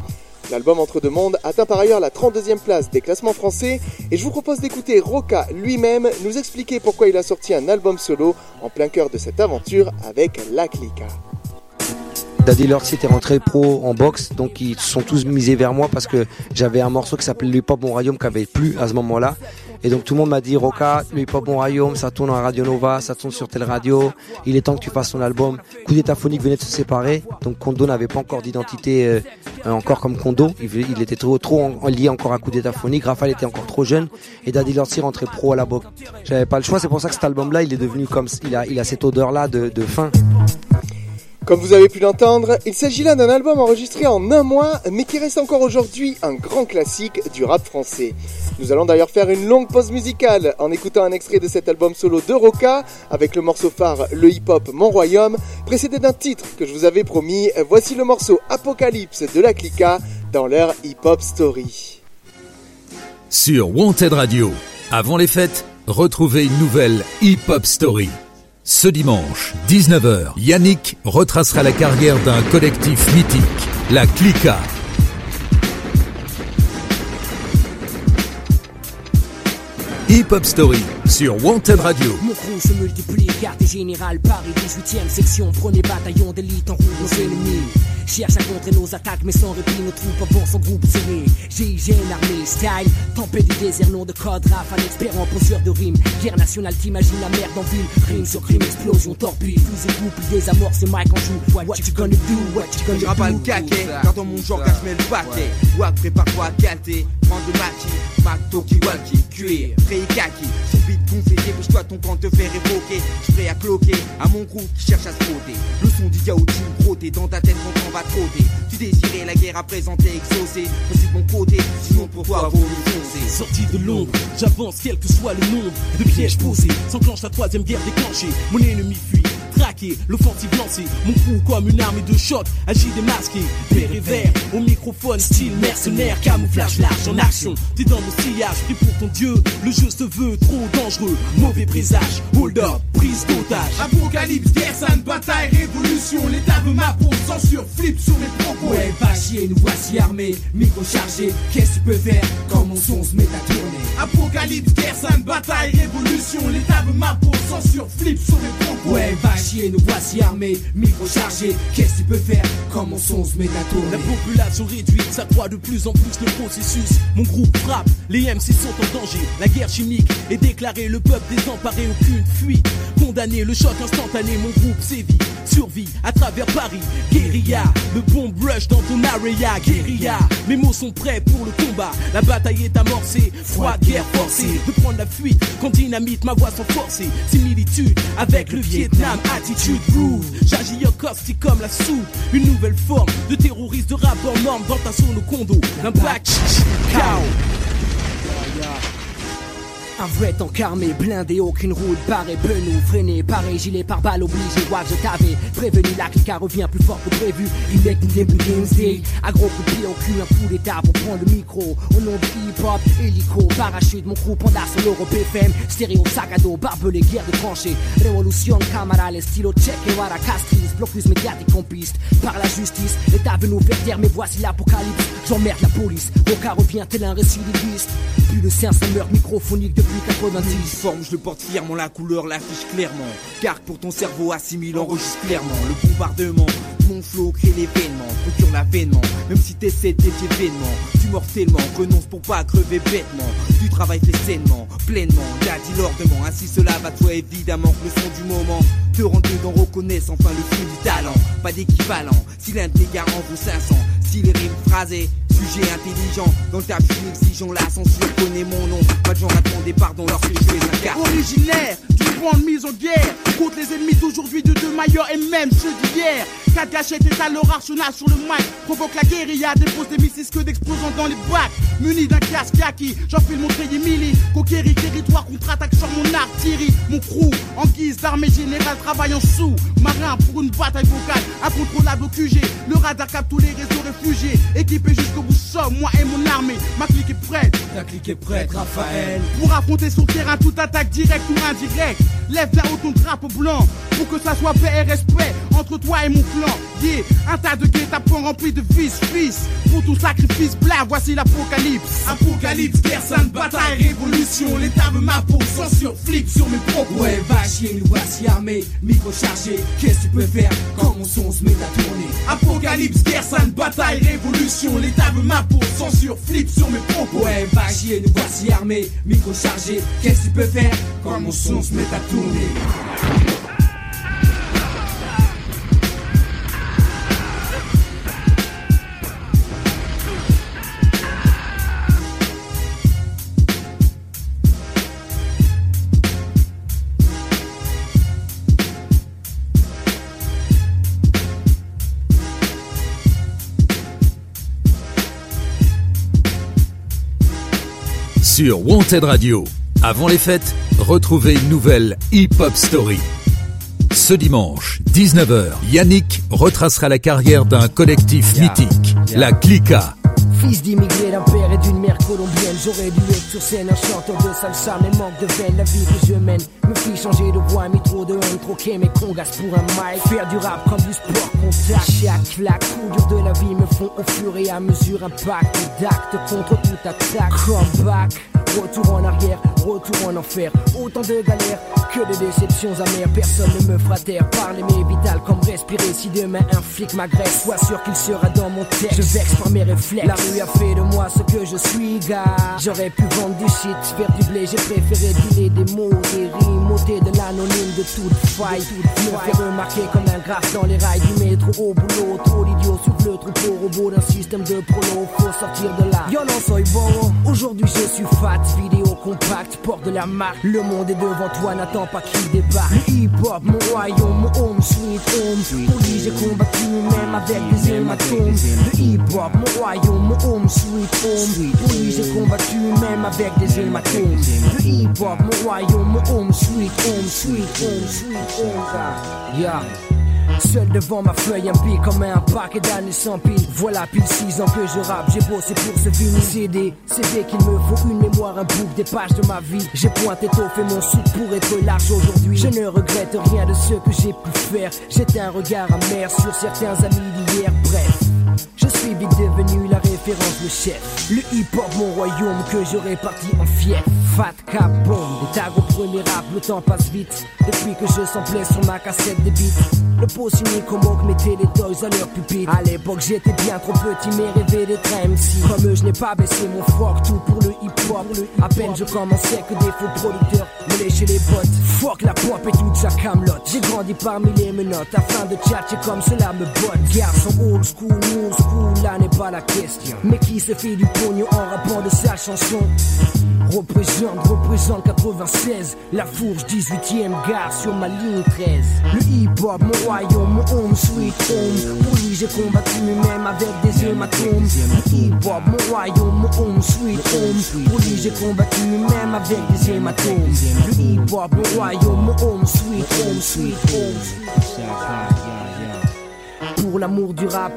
L'album Entre deux mondes atteint par ailleurs la 32e place des classements français et je vous propose d'écouter Roca lui-même nous expliquer pourquoi il a sorti un album solo en plein cœur de cette aventure avec La Clica.
Daddy Lortz était rentré pro en boxe, donc ils sont tous misés vers moi parce que j'avais un morceau qui s'appelait Le Hip Hop Mon Royaume qui avait plu à ce moment-là. Et donc tout le monde m'a dit Roca, le hip hop mon ça tourne en Radio Nova, ça tourne sur telle radio. Il est temps que tu fasses ton album. Coup d'état phonique venait de se séparer, donc Kondo n'avait pas encore d'identité euh, encore comme Kondo. Il, était trop trop lié encore à coup d'état phonique. Était encore trop jeune et Daddy Lortzi rentrait pro à la boxe. J'avais pas le choix, c'est pour ça que cet album-là, il est devenu comme il a il a cette odeur-là de, de fin.
Comme vous avez pu l'entendre, il s'agit là d'un album enregistré en un mois, mais qui reste encore aujourd'hui un grand classique du rap français. Nous allons d'ailleurs faire une longue pause musicale en écoutant un extrait de cet album solo de Roca, avec le morceau phare Le Hip Hop Mon Royaume, précédé d'un titre que je vous avais promis. Voici le morceau Apocalypse de la Clica dans leur Hip Hop Story.
Sur Wanted Radio, avant les fêtes, retrouvez une nouvelle Hip Hop Story. Ce dimanche, 19h, Yannick retracera la carrière d'un collectif mythique, la Clica. Hip Hop Story sur Wanted Radio.
Mon crew se multiplie, quartier général, Paris 18ème section, premier bataillon d'élite en route nos ennemis. Cherche à contrer nos attaques, mais sans répit, nos troupes avancent son groupe serré. GIGN, armée, style, tempête du désert, nom de code, raf, un expert en posture de rime. Guerre nationale, t'imagines la merde en ville. Crime sur crime, explosion, torpille, fusil couple, désamorce, Mike en joue. What, you gonna do, what you gonna do?
Pas le caquet, car dans mon genre, je mets le paquet. Wack, prépare-toi à calter, prends de machi, Mac, Toki, Walkie, cuir, Frey, Kaki. Son beat gonflé, dépêche-toi, ton camp te fait révoquer. J'prêt à cloquer, à mon groupe qui cherche à se frotter. Le son du yaourt, frotté dans ta tête quand on Tu désirais la guerre à présenter, exaucé. Voici de mon côté, sinon pour toi, vaut mieux foncer.
Sorti de l'ombre, j'avance quel que soit le nombre de pièges posés. S'enclenche la troisième guerre déclenchée, mon ennemi fuit. Traqué, l'offensive lancée, mon coup comme une arme de choc, agit démasqué, vert et vert, au microphone, style mercenaire, camouflage large en action. T'es dans mon sillage, pris pour ton dieu, le jeu se veut trop dangereux, mauvais présage, hold up, prise d'otage.
Apocalypse, guerre, sainte, bataille, révolution. L'état veut ma peau, censure, flip sur mes propos.
Ouais, va chier, nous voici armés, micro chargé. Qu'est-ce que tu peux faire? Quand mon son se met à tourner?
Apocalypse, guerre, sainte, bataille, révolution. L'état veut ma peau, censure, flip sur mes propos.
Ouais, nous voici armés, micro chargé. Qu'est-ce que tu peux faire mon son se à tourner?
La population réduite s'accroît de plus en plus le processus. Mon groupe frappe, les MC sont en danger. La guerre chimique est déclarée, le peuple désemparé, aucune fuite. Condamné, le choc instantané, mon groupe sévit. Survie à travers Paris, guérilla. Le bomb rush dans ton area, guérilla. Mes mots sont prêts pour le combat. La bataille est amorcée, froide guerre forcée. De prendre la fuite quand dynamite, ma voix sans forcer. Similitude avec le Vietnam, attitude groove. J'agis au caustique comme la soupe. Une nouvelle forme de terroriste de rap en norme dans ta zone au condo. L'impact, chaos.
Un vrai tank armé, blindé, aucune route, barré, penou, freiné, paré, gilet par balle, obligé, wack, je t'avais prévenu, la clica revient plus fort que prévu. Remake du début Day, à gros coup de pied au cul, un coup d'état pour prendre le micro. Au nom de hip-hop, hélico, parachute, mon groupe en sur l'Europe FM, stéréo, sac à dos, barbelé, guerre de tranchées, révolution, camarade, les stylos, check et voilà, castris, blocus médiatique en piste, par la justice, l'état veut nous faire mais voici l'apocalypse, j'emmerde la police, Roca revient tel un récidiviste, plus de 500 meurtres microphoniques depuis 90.
Forme, je le porte fièrement, la couleur l'affiche clairement. Car pour ton cerveau assimile, enregistre clairement. Le bombardement, mon flow crée l'événement, procure l'avènement. Même si t'essaies d'être événement, tu mortellement, renonce pour pas crever bêtement. Du travail fait sainement, pleinement, y'a dit l'ordement. Ainsi cela va toi évidemment le son du moment te rend dedans, reconnaissent enfin le fond du talent. Pas d'équivalent, si l'un de gars en vaut 500, si les rimes phrasées Sujet intelligent, dans le taf exigeant la censure connaît mon nom. Pas de gens à demander pardon lorsque je fais un car.
Originaire du de mise en guerre contre les ennemis d'aujourd'hui, de demain et même ceux d'hier. Quatre gâchettes étalent leur arsenal sur le mic, provoque la guérilla, dépose des missiles que d'explosants dans les bacs. Muni d'un casque kaki, j'enfile mon treillis mili. Conquérir territoire, contre-attaque sur mon artillerie. Mon crew, en guise d'armée générale, travaillant sous. Marin pour une bataille vocale, incontrôlable au QG. Le radar capte tous les réseaux réfugiés. Équipé jusqu'au bout, somme, moi et mon armée. Ma clique est prête.
Ta clique est prête, Raphaël.
Pour affronter son terrain, toute attaque directe ou indirecte. Lève là-haut ton drapeau blanc pour que ça soit paix et respect entre toi et mon clan. Yeah, un tas de guet-apens remplis de fils, fils. Pour ton sacrifice blanc, voici l'apocalypse. Apocalypse, guerre bataille, révolution. L'état veut ma peau, censure, flip sur mes propos.
Ouais, va chier, nous voici armés, micro chargé. Qu'est-ce que tu peux faire? Quand mon son se met à tourner?
Apocalypse, guerre bataille, révolution. L'état veut ma peau, censure, flip sur mes propos.
Ouais, va chier, nous voici armés, micro chargé. Qu'est-ce que tu peux faire? Quand mon son se met à tourner?
Sur Wanted Radio. Avant les fêtes, retrouvez une nouvelle Hip Hop Story. Ce dimanche, 19h, Yannick retracera la carrière d'un collectif mythique, la Clica.
Fils d'immigrés d'un père et d'une mère colombienne, j'aurais dû être sur scène un chanteur de salsa, mais manque de veine, la vie que je mène me fit changer de voix, mis trop de haine, troquer mes congas pour un mic, faire du rap comme du sport contact. Chaque claque, coup dur de la vie me font au fur et à mesure un pacte d'actes contre toute attaque. Comeback. Retour en arrière, retour en enfer. Autant de galères que de déceptions amères. Personne ne me fera taire. Parler mes vital comme respirer. Si demain un flic m'agresse, sois sûr qu'il sera dans mon texte. Je vexe par mes réflexes. La rue a fait de moi ce que je suis, gars. J'aurais pu vendre du shit, faire du blé. J'ai préféré dealer des mots, des rimes, ôter de l'anonyme de toute faille. Me faire remarquer comme un graphe dans les rails du métro au boulot. Trop d'idiots souffle le troupeau robot d'un système de prolo. Faut sortir de là. Violence, soy bon. Aujourd'hui je suis fat vidéo compacte, porte de la marque. Le monde est devant toi, n'attends pas qu'il débarque. Le hip-hop, mon royaume, mon home, sweet home. Pour lui, j'ai combattu même avec des hématomes. Le hip-hop, mon royaume, mon home, sweet home. Pour lui, j'ai combattu même avec des hématomes. Le hip-hop, mon royaume, mon home, sweet home, sweet home, sweet home. Yeah. Seul devant ma feuille, un pic comme un paquet d'années sans pile. Voilà pile 6 ans que je rappe, j'ai bossé pour ce vinyle CD. CD qu'il me faut une mémoire, un book, des pages de ma vie. J'ai pointé tôt, fait mon soupe pour être large aujourd'hui. Je ne regrette rien de ce que j'ai pu faire. J'étais un regard amer sur certains amis d'hier, bref. Je suis vite devenu la référence, le chef. Le hip-hop, mon royaume que je répartis en fief. Fat Cap Bomb, des tags au premier rap, le temps passe vite. Depuis que je samplais sur ma cassette de beats. Le pot signé comme mettait les toys à leur pupitre. À l'époque, j'étais bien trop petit, mais rêvé d'être MC. Comme eux, je n'ai pas baissé mon froc, tout pour le hip-hop. À peine je commençais que des faux producteurs me léchaient les bottes. Fuck la pop et toute sa camelote. J'ai grandi parmi les menottes afin de tchatcher comme cela me botte. Garçon old school, new school, là n'est pas la question. Mais qui se fait du pognon en rappant de sa chanson? Représente, représente 96 La fourche 18ème gare sur ma ligne 13 Le hip-hop, mon royaume, mon home sweet home. Pour lui j'ai combattu même avec des hématomes Le hip-hop, mon royaume, mon home sweet home. Pour lui j'ai combattu même avec des hématomes Le hip-hop, mon royaume, mon home sweet home, sweet home. Pour l'amour du rap,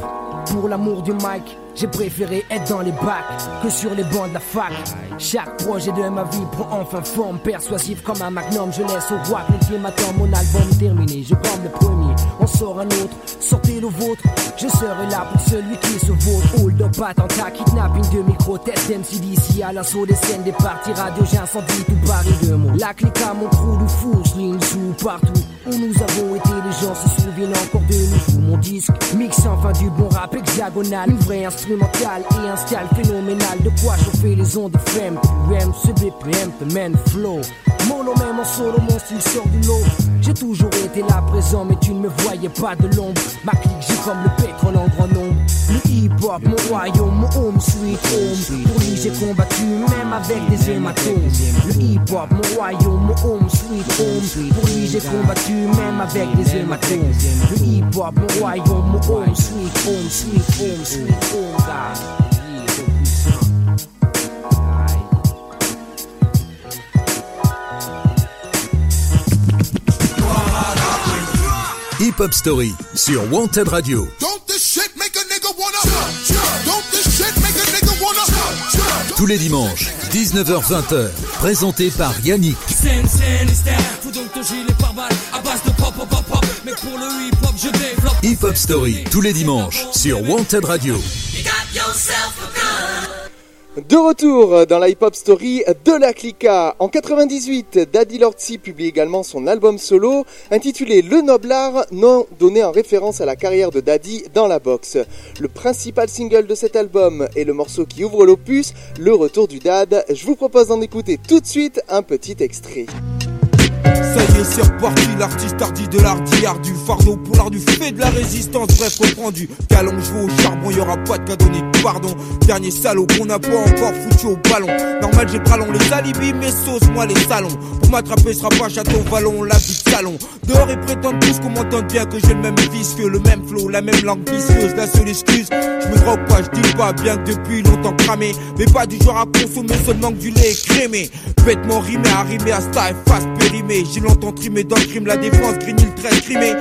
pour l'amour du mic j'ai préféré être dans les bacs que sur les bancs de la fac. Chaque projet de ma vie prend enfin forme persuasif comme un magnum. Je laisse au roi l'ultimatum, mon album terminé. Je bombe le premier, on sort un autre. Sortez le vôtre, je serai là pour celui qui se vaut. Hold up, attentat, kidnapping de micro, test MC d'ici à l'assaut des scènes, des parties radio. J'incendie tout Paris de mots. La clique à mon fourche, ligne sous partout où nous avons été. Les gens se souviennent encore de nous. Mon disque, mix enfin du bon rap hexagonal. Une vraie instrumental et un style phénoménal. De quoi chauffer les ondes de femme. UM, ce BPM, the man flow. Mono même en solo, mon style sort du lot. J'ai toujours été là présent, mais tu ne me voyais pas de l'ombre. Ma clique, j'ai comme le pétrole en grand nombre. Le hip-hop, mon royaume, mon home sweet home. Pour lui, j'ai combattu même avec des hématomes. Le hip-hop, mon royaume, mon home sweet home. Pour lui, j'ai combattu même avec des hématomes. Le hip-hop, mon royaume, mon home sweet home, sweet home, sweet home, God.
Hip Hop Story sur Wanted Radio. Tous les dimanches, 19h-20h, présenté par Yannick. Hip Hop Story, tous les dimanches, sur Wanted Radio.
De retour dans la hip-hop story de la Clica. En 98, Daddy Lordsy publie également son album solo intitulé Le Noblard, nom donné en référence à la carrière de Daddy dans la boxe. Le principal single de cet album est le morceau qui ouvre l'opus, Le Retour du Dad. Je vous propose d'en écouter tout de suite un petit extrait.
Ça y est, c'est reparti, l'artiste hardi de l'art du fardeau pour l'art du fait de la résistance. Bref, reprend du calon, je vais au charbon, y aura pas de cadeau ni de pardon. Dernier salaud qu'on n'a pas encore foutu au ballon. Normal, j'ai pralon les alibis, mes sauces, moi les salons. Pour m'attraper, sera pas château vallon, la vie de salon. Dehors, ils prétendent tous qu'on m'entende bien, que j'ai le même vice que le même flow, la même langue vicieuse. La seule excuse, je me drogue pas, je dis pas, bien que depuis longtemps cramé. Mais pas du genre à consommer seulement du lait crémé. Bêtement rimé, arrimé à style, fast périmé. Longtemps trimé dans le crime, la défense, grigny le trait crimé.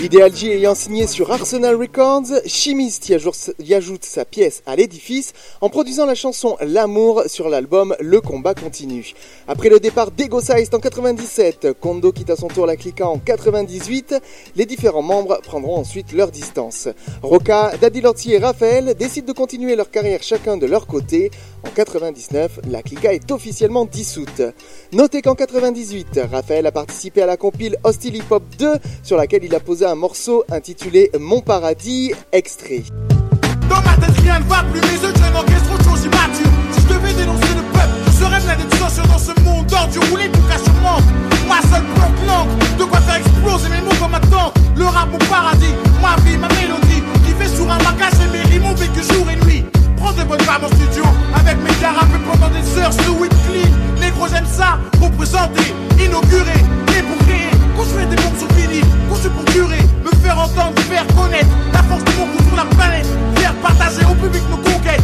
Ideal J ayant signé sur Arsenal Records, Chimiste y ajoute sa pièce à l'édifice en produisant la chanson L'amour sur l'album Le combat continue. Après le départ d'Ego en 97, Kondo quitte à son tour la Clica en 98, les différents membres prendront ensuite leur distance. Roca, Daddy Lorty et Raphaël décident de continuer leur carrière chacun de leur côté. En 99, la Clica est officiellement dissoute. Notez qu'en 98, Raphaël a participé à la compile Hostile Hip Hop 2 sur laquelle il a posé un morceau intitulé Mon paradis, extrait.
Dans ma tête, rien ne va plus, mes yeux traînent en caisse, trop de choses immatures. Si je devais dénoncer le peuple, je serais plein d'extension dans ce monde d'ordure où l'éducation manque. Ma seule planque langue, de quoi faire exploser mes mots comme ma tante. Le rap, mon paradis, ma vie, ma mélodie, qui fait sur un magasin mes rimes, on vécu jour et nuit. Prends des bonnes femmes en studio, avec mes carapes pendant des heures, sous clean. Négro, j'aime ça, représenter, inaugurer, et créer. Des pour me faire entendre, faire connaître la force la faire partager au public nos conquêtes.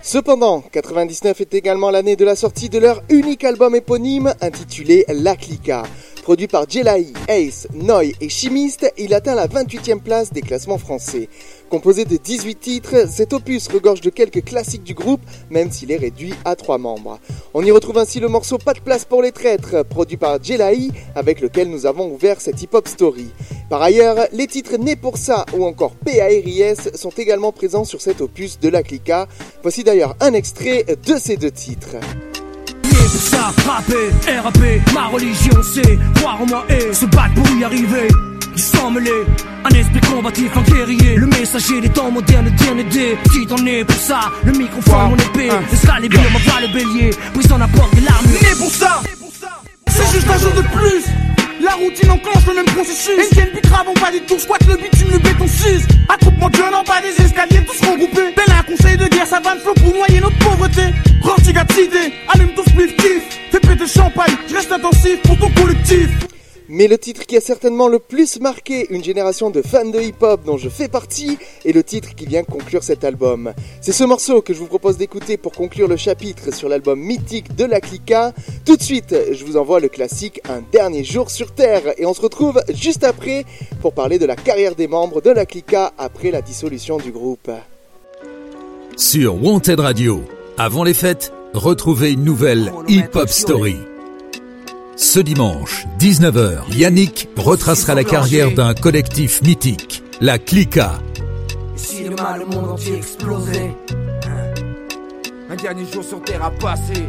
Cependant, 99 est également l'année de la sortie de leur unique album éponyme intitulé La Clica. Produit par Jelai, Ace, Noy et Chimiste, il atteint la 28e place des classements français. Composé de 18 titres, cet opus regorge de quelques classiques du groupe, même s'il est réduit à 3 membres. On y retrouve ainsi le morceau Pas de place pour les traîtres, produit par Jelai, avec lequel nous avons ouvert cette hip-hop story. Par ailleurs, les titres Né pour ça ou encore PARIS sont également présents sur cet opus de la Clica. Voici d'ailleurs un extrait de ces deux titres.
Pour ça, rapper, RAP, ma religion c'est croire en moi et se battre pour y arriver. Du sang mêlé, un esprit combatif, un guerrier. Le messager des temps modernes, dernier des Si t'en es pour ça, le microphone, mon épée. Les les bien, ma voix, le bélier. Brisant la porte de l'armure
Né pour ça. C'est juste un jour de plus la routine enclenche le même processus. NTNB grave on va des tours, squat le bitume, le béton 6 Attroupement en bas des escaliers, tous regroupés. Bel un conseil de guerre, ça va flot pour noyer notre pauvreté. Rantigatidé, allume ton spliff, kiff. Fais péter champagne, je reste intensif pour ton collectif
mais le titre qui a certainement le plus marqué une génération de fans de hip-hop dont je fais partie est le titre qui vient conclure cet album. C'est ce morceau que je vous propose d'écouter pour conclure le chapitre sur l'album mythique de la Clica. Tout de suite, je vous envoie le classique Un dernier jour sur Terre et on se retrouve juste après pour parler de la carrière des membres de la Clica après la dissolution du groupe.
Sur Wanted Radio, avant les fêtes, retrouvez une nouvelle hip-hop story. Ce dimanche, 19h, Yannick retracera la carrière d'un collectif mythique, la Clica.
Si le mal, le monde entier explosait.
Un dernier jour sur terre à passer.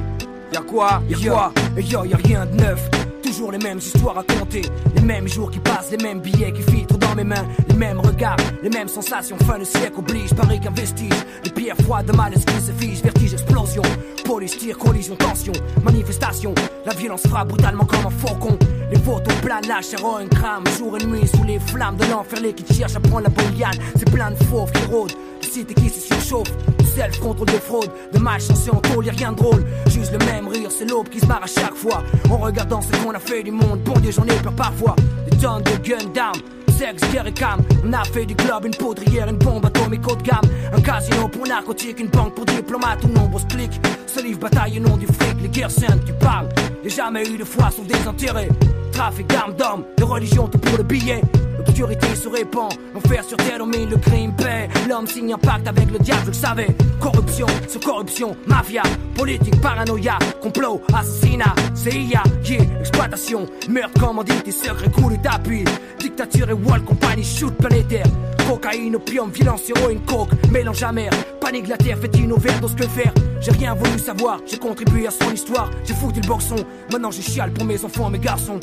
Y'a quoi? Y'a quoi?
Yo, y'a rien de neuf. Toujours les mêmes histoires à compter. Les mêmes jours qui passent, les mêmes billets qui filtrent mes mains. Les mêmes regards, les mêmes sensations. Fin de siècle oblige, pareil qu'un vestige. Les pierres froides de malaise qui se fige. Vertige, explosion. Police, tir, collision, tension. Manifestation. La violence frappe brutalement comme un faucon. Les photos planent, la chair un crame. Jour et nuit sous les flammes de l'enfer. Les qui cherchent à prendre la bouillane. C'est plein de fauves qui rôdent. Les cités qui se surchauffent. Self, contrôle de fraude. De match censé en tôle, y'a rien de drôle. Juste le même rire, c'est l'aube qui se barre à chaque fois. En regardant ce qu'on a fait du monde. Bon Dieu, j'en ai peur parfois. Des tonnes de guns d'armes sexe, guerre et cam. On a fait du club, une poudrière, une bombe atomique haut de gamme. Un casino pour narcotique, une banque pour diplomates ou nombreux clics. Ce livre bataille au nom du fric, les guerres saintes, tu parles. Y'a jamais eu de foi, sont désintérêts. Trafic d'armes d'hommes, de religion, tout pour le billet. L'obscurité se répand, l'enfer sur terre domine le crime paix. L'homme signe un pacte avec le diable, je le savais. Corruption, sur corruption, mafia, politique, paranoïa, complot, assassinat, CIA, yeah, exploitation, meurtre, commandité, secret, coulé d'appui, dictature et wall, compagnie, shoot planétaire. Cocaïne, opium, violence, héroïne, coke, mélange amer, panique, la terre, fait une overdose, que faire J'ai rien voulu savoir, j'ai contribué à son histoire, j'ai foutu le boxon, maintenant je chiale pour mes enfants, mes garçons.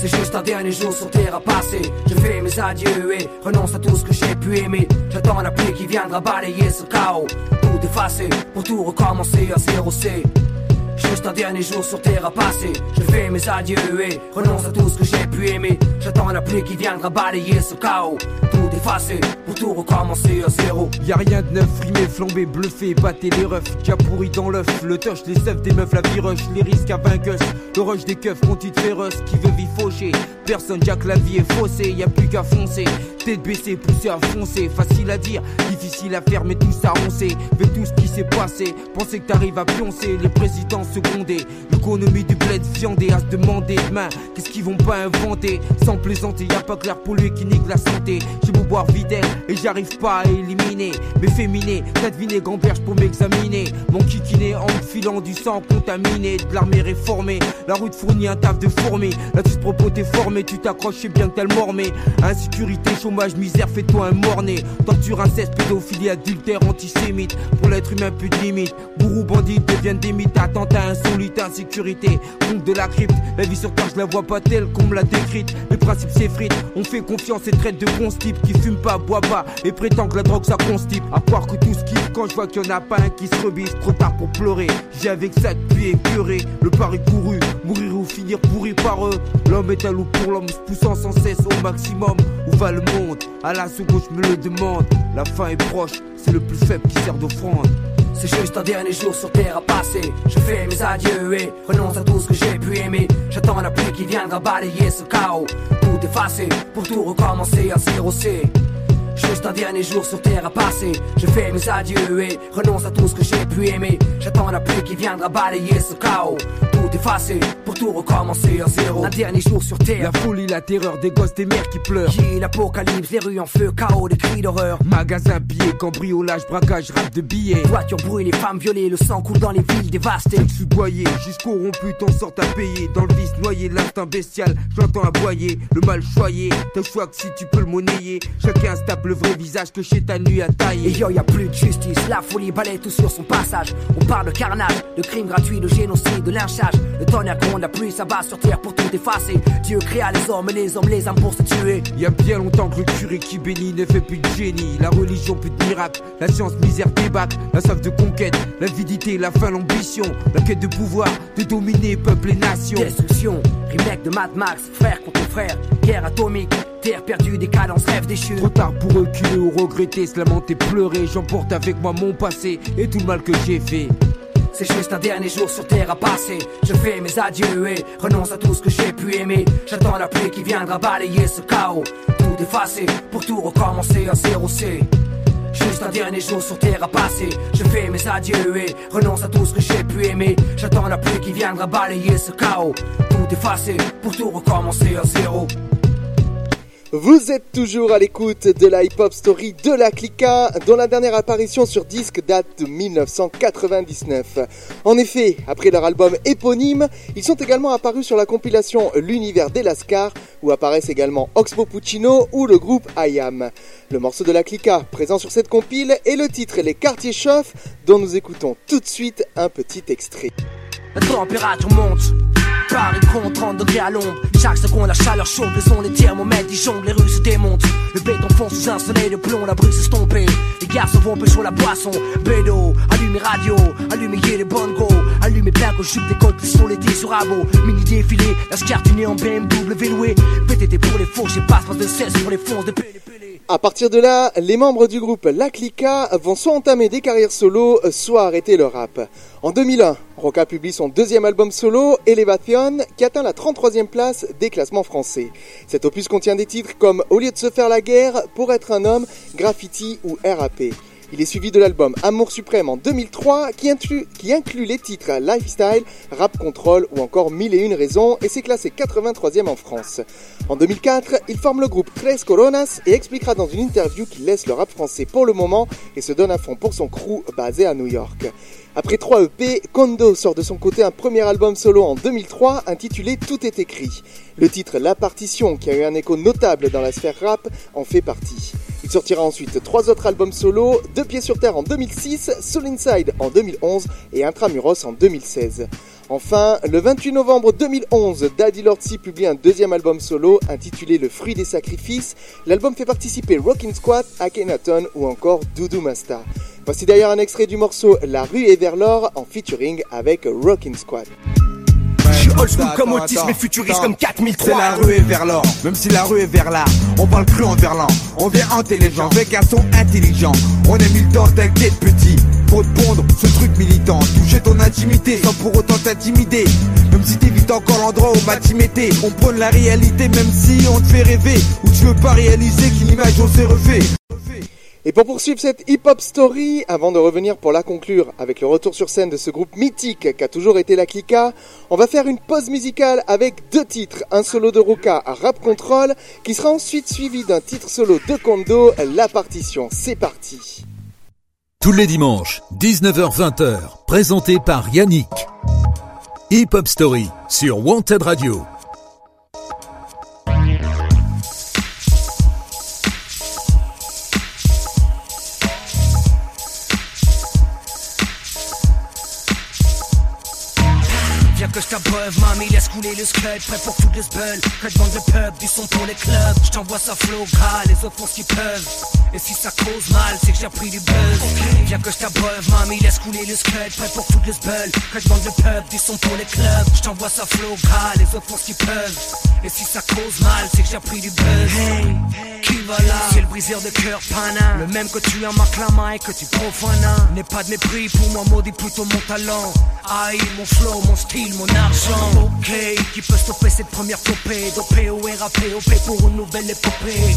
C'est juste un dernier jour sur terre à passer. Je fais mes adieux et renonce à tout ce que j'ai pu aimer. J'attends la pluie qui viendra balayer ce chaos. Tout effacer pour tout recommencer à zéro C. Juste un dernier jour sur terre à passer. Je fais mes adieux et renonce à tout ce que j'ai pu aimer. J'attends la pluie qui viendra balayer ce chaos. Tout effacer pour tout recommencer à zéro.
Y a rien de neuf, frimé, flambé, bluffé, battez les refs. Déjà pourri dans l'œuf, le touch, les seufs des meufs, la viroche, les risques à vainqueuse. Le rush des keufs, titre féroce qui veut vivre fauché? Personne, Jack, la vie est faussée, y a plus qu'à foncer. Tête baissée, poussée à foncer. Facile à dire, difficile à faire, mais tout ça on sait. Avec tout ce qui s'est passé, pensez que t'arrives à pioncer. Les présidents secondés, l'économie du bled viandé à se demander demain. Qu'est-ce qu'ils vont pas inventer? Sans plaisanter, y a pas clair pour lui qui nique la santé. J'ai beau boire videl et j'arrive pas à éliminer. Mais féminer, t'as deviné gamberge pour m'examiner. Mon kikiné en filant du sang contaminé. De l'armée réformée, la route fournit un taf de fourmi. Là tu te propos t'es formé, tu t'accroches, bien que t'as le mormé. Insécurité, chômage, misère, fais-toi un morné. Torture, inceste, pédophilie, adultère, antisémite. Pour l'être humain, plus de limite. Bourreau, bandit deviennent des mythes. Attentat, insolite, insécurité. Compte de la crypte. La vie sur terre, je la vois pas telle qu'on me l'a décrite. Les principes s'effritent. On fait confiance et traite de bons types qui fument pas, boit pas et prétend que la drogue ça constipe. À croire que tout ce qui quand je vois qu'il y en a pas un qui se rebise. Trop tard pour pleurer. J'ai avec ça depuis épuré. Le pari couru. Finir pourri par eux. L'homme est à loup pour l'homme, se poussant sans cesse au maximum. Où va le monde? À la seconde, je me le demande. La fin est proche, c'est le plus faible qui sert d'offrande.
C'est juste un dernier jour sur terre à passer. Je fais mes adieux et renonce à tout ce que j'ai pu aimer. J'attends la pluie qui viendra balayer ce chaos. Tout effacer pour tout recommencer à zéro C. Juste un dernier jour sur terre à passer. Je fais mes adieux et renonce à tout ce que j'ai pu aimer. J'attends la pluie qui viendra balayer ce chaos. Tout effacer pour tout recommencer à zéro. Un dernier jour sur terre.
La folie, la terreur des gosses, des mères qui pleurent.
Qui l'apocalypse, les rues en feu, chaos, des cris d'horreur.
Magasin billets, cambriolage, braquage, rap de billets.
Voitures brûlées, femmes violées, le sang coule dans les villes dévastées.
Je suis doyé, jusqu'au rompu, t'en sortes à payer. Dans le vice noyé, l'instinct bestial, j'entends aboyer. Le mal choyé, t'as choix que si tu peux le monnayer. Chacun se tape le vrai visage que chez ta nuit à tailler.
Et yo, y a plus de justice, la folie balaye tout sur son passage. On parle de carnage, de crimes gratuits, de génocide, de lynchage. Le tonnerre gronde, la pluie s'abat sur terre pour tout effacer. Dieu créa les hommes et les hommes les âmes pour se tuer.
Y a bien longtemps que le curé qui bénit ne fait plus de génie. La religion plus de miracle, la science misère débat, la soif de conquête, l'avidité, la faim, l'ambition, la quête de pouvoir, de dominer peuple et nation.
Destruction, remake de Mad Max, frère contre frère, guerre atomique. Terre perdue, décadence, rêve déchu.
Trop tard pour reculer ou regretter, se lamenter, pleurer. J'emporte avec moi mon passé et tout le mal que j'ai fait.
C'est juste un dernier jour sur terre à passer. Je fais mes adieux et renonce à tout ce que j'ai pu aimer. J'attends la pluie qui viendra balayer ce chaos. Tout effacer pour tout recommencer à zéro C. Juste un dernier jour sur terre à passer. Je fais mes adieux et renonce à tout ce que j'ai pu aimer. J'attends la pluie qui viendra balayer ce chaos. Tout effacer pour tout recommencer à zéro.
Vous êtes toujours à l'écoute de la hip-hop story de la Clica, dont la dernière apparition sur disque date de 1999. En effet, après leur album éponyme, ils sont également apparus sur la compilation L'univers des Lascars, où apparaissent également Oxmo Puccino ou le groupe IAM. Le morceau de la Clica présent sur cette compile est le titre Les Quartiers Chauffent, dont nous écoutons tout de suite un petit extrait.
Paris compte 30 degrés à l'ombre. Chaque seconde, la chaleur chaude, le son, les thermomètres, ils jonglent, les rues se démontent. Le béton fond sous un soleil de plomb, la brise estompée. Les garçons vont sur la boisson. Bédo, allumez radio, allumez les bongos. Allumez plein que jupe des côtes, sur l'été sur abo. Mini défilé, la scartunée en BMW loué. PTT pour les faux, j'ai passe pas de 16 pour les fonces de pélé.
À partir de là, les membres du groupe La Clica vont soit entamer des carrières solo, soit arrêter le rap. En 2001, Roca publie son deuxième album solo, Elevation, qui atteint la 33e place des classements français. Cet opus contient des titres comme Au lieu de se faire la guerre, Pour être un homme, Graffiti ou RAP. Il est suivi de l'album Amour suprême en 2003 qui inclut, les titres Lifestyle, Rap Control ou encore Mille et une raisons et s'est classé 83e en France. En 2004, il forme le groupe Tres Coronas et expliquera dans une interview qu'il laisse le rap français pour le moment et se donne à fond pour son crew basé à New York. Après 3 EP, Kondo sort de son côté un premier album solo en 2003 intitulé Tout est écrit. Le titre La Partition, qui a eu un écho notable dans la sphère rap, en fait partie. Il sortira ensuite trois autres albums solo, Deux Pieds sur Terre en 2006, Soul Inside en 2011 et Intramuros en 2016. Enfin, le 28 novembre 2011, Daddy Lordsy publie un deuxième album solo intitulé Le fruit des sacrifices. L'album fait participer Rockin' Squad, Akhenaton ou encore Doudou Masta. Voici d'ailleurs un extrait du morceau La rue est vers l'or en featuring avec Rocking Squad.
Old school comme autisme et futuriste comme 4003
C'est la rue est vers l'or, même si la rue est vers là On parle cru en verlan, on vient intelligent. Avec un son intelligent, on est militant, t'inquiète petit. Pour te pondre ce truc militant. Toucher ton intimité sans pour autant t'intimider. Même si t'évites encore l'endroit où m'a On prône la réalité même si on te fait rêver. Ou tu veux pas réaliser qu'une image on s'est refait
et pour poursuivre cette hip-hop story, avant de revenir pour la conclure avec le retour sur scène de ce groupe mythique qui a toujours été la Clica, on va faire une pause musicale avec deux titres, un solo de Ruka à Rap Control, qui sera ensuite suivi d'un titre solo de Kondo, La Partition. C'est parti
Tous les dimanches, 19h-20h, présenté par Yannick. Hip Hop Story sur Wanted Radio.
Je t'abreuve, mamie, laisse couler le scud, prêt pour foutre le sbull. Que demande le pub, du son pour les clubs. Je t'envoie ça flow gras, les autres font ce qu'ils peuvent. Et si ça cause mal, c'est que j'ai pris du buzz. Viens que je t'abreuve, mamie, laisse couler le scud, prêt pour foutre le sbull. Que demande le pub, du son pour les clubs. Je t'envoie ça flow gras, les autres font ce qu'ils peuvent. Et si ça cause mal, c'est que j'ai pris du buzz. Hey, qui va là? C'est le briseur de cœur pana. Le même que tu la main et que tu profanes. N'est pas de mépris pour moi, maudit plutôt mon talent. Aïe, mon flow, mon style, mon argent. Ok, qui peut stopper cette première topée? Dopé ou RAPOP pour une nouvelle épopée.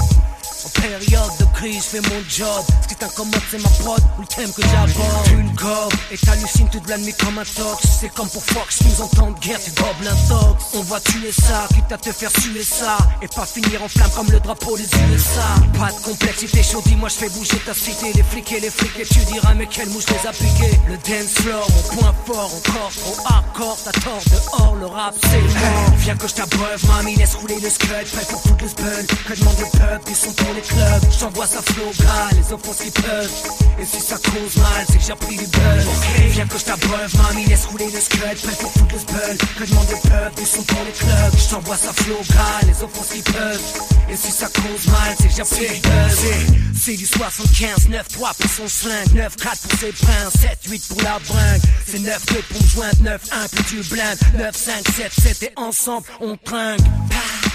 En période de crise, je fais mon job. Ce qui t'incommode, c'est ma prod ou le thème que j'aborde. Tu une gobe et t'hallucines toute la nuit comme un tox. C'est comme pour Fox, nous entendent guerre, tu gobes l'intox. On va tuer ça, quitte à te faire suer ça. Et pas finir en flamme comme le drapeau des USA. Pas de complexité, chaud, dis-moi, je fais bouger ta cité. Les flics et les flics, et tu diras, mais quelle mouche les a piqués. Le dance floor, mon point fort, encore trop hardcore. T'as tort dehors, le rap c'est mort. Viens que je t'abreuve, mamie, laisse rouler le scud. Prêt pour toutes les spun. Que demande le peuple, ils sont les clubs. J'envoie ça flow gras, les offenses qui peuvent. Et si ça cause mal, c'est que j'ai pris du buzz. Viens que je t'abreuve, mamie, laisse rouler le scud. Prêt pour foutre le spell. Que demande le peuple, ils sont pour les clubs. J'envoie ça flow gras, les offenses qui peuvent. Et si ça cause mal, c'est que j'ai pris du buzz. C'est du 75, 9, 3 pour son sling, 9, 4 pour ses brins, 7, 8 pour la bringue. C'est 9, 2 pour joindre, 9, 1 puis tu blindes, 9, 5, 7, 7 et ensemble on tringue.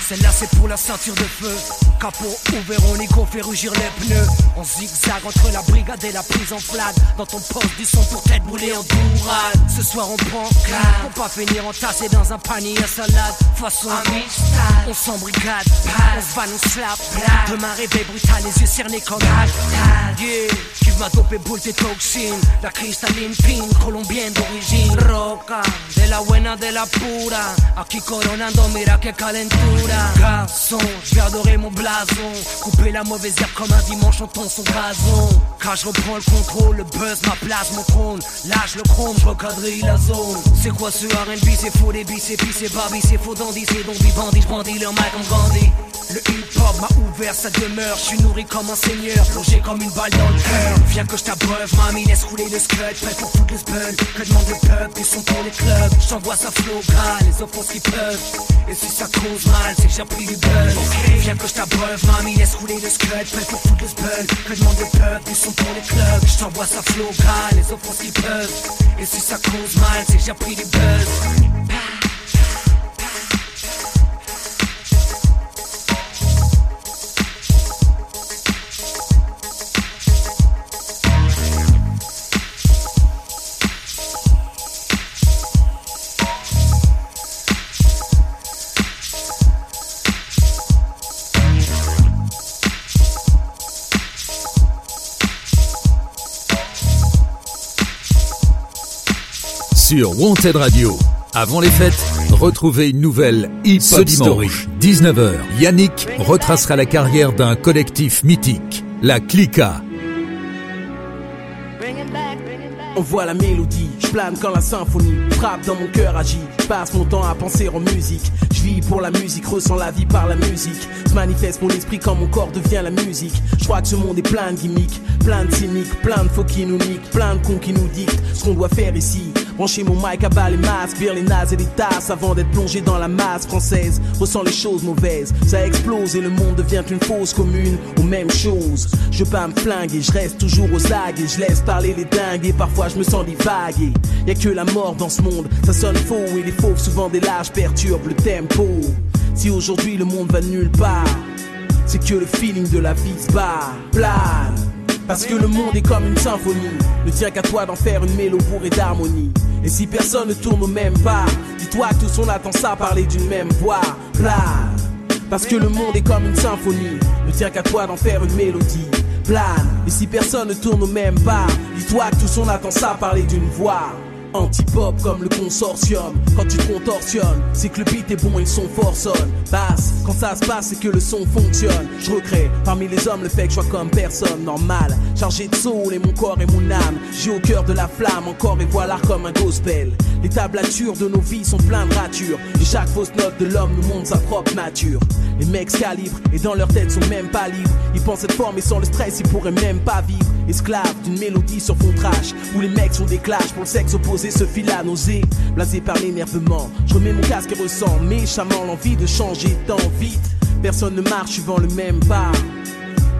Celle-là c'est pour la ceinture de feu. Capot ouvert, on y fait rugir les pneus. On zigzag entre la brigade et la prise en flag. Dans ton poste du son pour tête brûlée en dourade. Ce soir on prend clap. Pour pas finir entassé dans un panier à salade. Façon amistad, on s'embrigade. On se va nous slap. Demain réveil brutal, les yeux cernés comme Yeah, tu m'as dopé boule tes toxines. La cristalline pin, colombienne d'origine. Roca, de la buena, de la pura. Aquí coronando, mira que calentura. Garçon, je vais adorer mon blason. Couper la mauvaise herbe comme un dimanche en ton son gazon. Quand je reprends le contrôle, le buzz, ma place, mon trône. Lâche le chrome, je recadrille la zone. C'est quoi ce RB, c'est faux, des c'est pis, c'est Barbie, c'est faux, dandy, c'est zombie, bandit, je brandis leur mic comme Gandhi. Le hip-hop m'a ouvert sa demeure, je suis nourri comme un seigneur, plongé comme une balle dans le cœur. Viens que je t'abreuve, mamie, laisse rouler le scud, prêt pour foutre le spell. Que demande le peuple, ils sont pour les clubs. J'envoie ça flow gras, les offenses qui peuvent. Et si ça cause mal, c'est que j'ai pris du buzz. Viens que je t'abreuve, mamie, laisse rouler le scud, prêt pour foutre le spell. Demande le peuple, ils sont pour les clubs. J'envoie ça flow les offenses qui peuvent. Et si ça cause mal, c'est que j'ai pris du buzz.
Sur Wanted Radio. Avant les fêtes, retrouvez une nouvelle Hip Hop Story. 19h, Yannick retracera la carrière d'un collectif mythique, la Clica.
On voit la mélodie, je plane quand la symphonie frappe dans mon cœur agit. Je passe mon temps à penser en musique. Je vis pour la musique, ressens la vie par la musique. Se manifeste mon esprit quand mon corps devient la musique. Je crois que ce monde est plein de gimmicks, plein de cyniques, plein de faux qui nous niquent, plein de cons qui nous dictent ce qu'on doit faire ici. Brancher mon mic à bas les masques, bien les nazes et les tasses avant d'être plongé dans la masse française. Ressens les choses mauvaises, ça explose et le monde devient une fausse commune aux mêmes choses. Je veux pas me flinguer, je reste toujours aux agues et je laisse parler les dingues et parfois je me sens divaguer. Y a que la mort dans ce monde, ça sonne faux et les fauves souvent des lâches perturbent le tempo. Si aujourd'hui le monde va nulle part, c'est que le feeling de la vie se bat, plane. Parce que le monde est comme une symphonie, ne tient qu'à toi d'en faire une mélodie d'harmonie. Et si personne ne tourne au même pas, dis-toi que tous on attend ça parler d'une même voix, plane. Parce que le monde est comme une symphonie, ne tient qu'à toi d'en faire une mélodie, plane. Et si personne ne tourne au même pas, dis-toi que tous on attend ça parler d'une voix. Anti-pop comme le consortium. Quand tu contorsionnes, c'est que le beat est bon et son fort sonne. Basse, quand ça se passe, c'est que le son fonctionne. Je recrée parmi les hommes le fait que je sois comme personne normale. Chargé de soul et mon corps et mon âme. J'ai au cœur de la flamme, encore et voilà comme un gospel. Les tablatures de nos vies sont pleines de ratures. Et chaque fausse note de l'homme nous montre sa propre nature. Les mecs calibrent et dans leur tête sont même pas libres. Ils pensent être forts mais sans le stress, ils pourraient même pas vivre. Esclaves d'une mélodie sur fond trash. Où les mecs sont des clashs pour le sexe opposé se file à nausée. Blasé par l'énervement, je remets mon casque et ressens méchamment l'envie de changer tant vite. Personne ne marche suivant le même pas.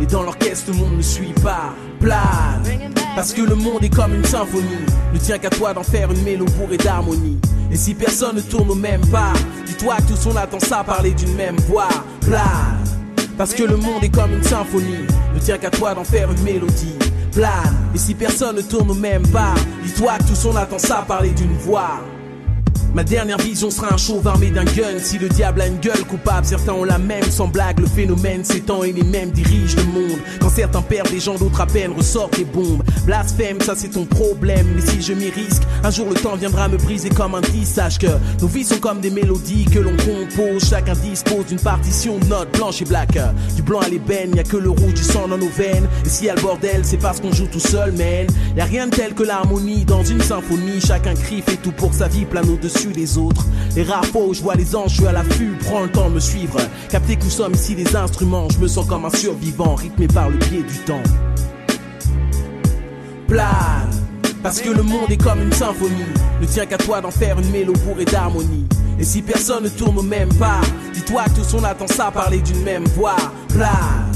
Et dans l'orchestre, le monde ne suit pas. Plane. Parce que le monde est comme une symphonie. Ne tient qu'à toi d'en faire une mélodie bourrée d'harmonie. Et si personne ne tourne au même pas, dis-toi que tous on attend ça parler d'une même voix. Plane. Parce que le monde est comme une symphonie. Ne tient qu'à toi d'en faire une mélodie. Plane. Et si personne ne tourne même pas, dis-toi que tous on attend ça parler d'une voix. Ma dernière vision sera un chauve armé d'un gun. Si le diable a une gueule coupable, certains ont la même. Sans blague, le phénomène s'étend et les mêmes dirigent le monde. Quand certains perdent des gens, d'autres à peine ressortent les bombes. Blasphème, ça c'est ton problème. Mais si je m'y risque, un jour le temps viendra me briser comme un disque. Sache que nos vies sont comme des mélodies que l'on compose. Chacun dispose d'une partition de notes blanche et black. Du blanc à l'ébène, y a que le rouge du sang dans nos veines. Et s'il y a le bordel, c'est parce qu'on joue tout seul, man. Y a rien de tel que l'harmonie dans une symphonie. Chacun crie, fait tout pour sa vie, plane au-dessus des autres. Les rares je vois les anges, je suis à l'affût, prends le temps de me suivre. Captez que nous sommes ici des instruments, je me sens comme un survivant, rythmé par le pied du temps. Plane, parce que le monde est comme une symphonie, ne tient qu'à toi d'en faire une mélodie bourrée d'harmonie. Et si personne ne tourne au même pas, dis-toi que tous on attend ça parler d'une même voix. Plane,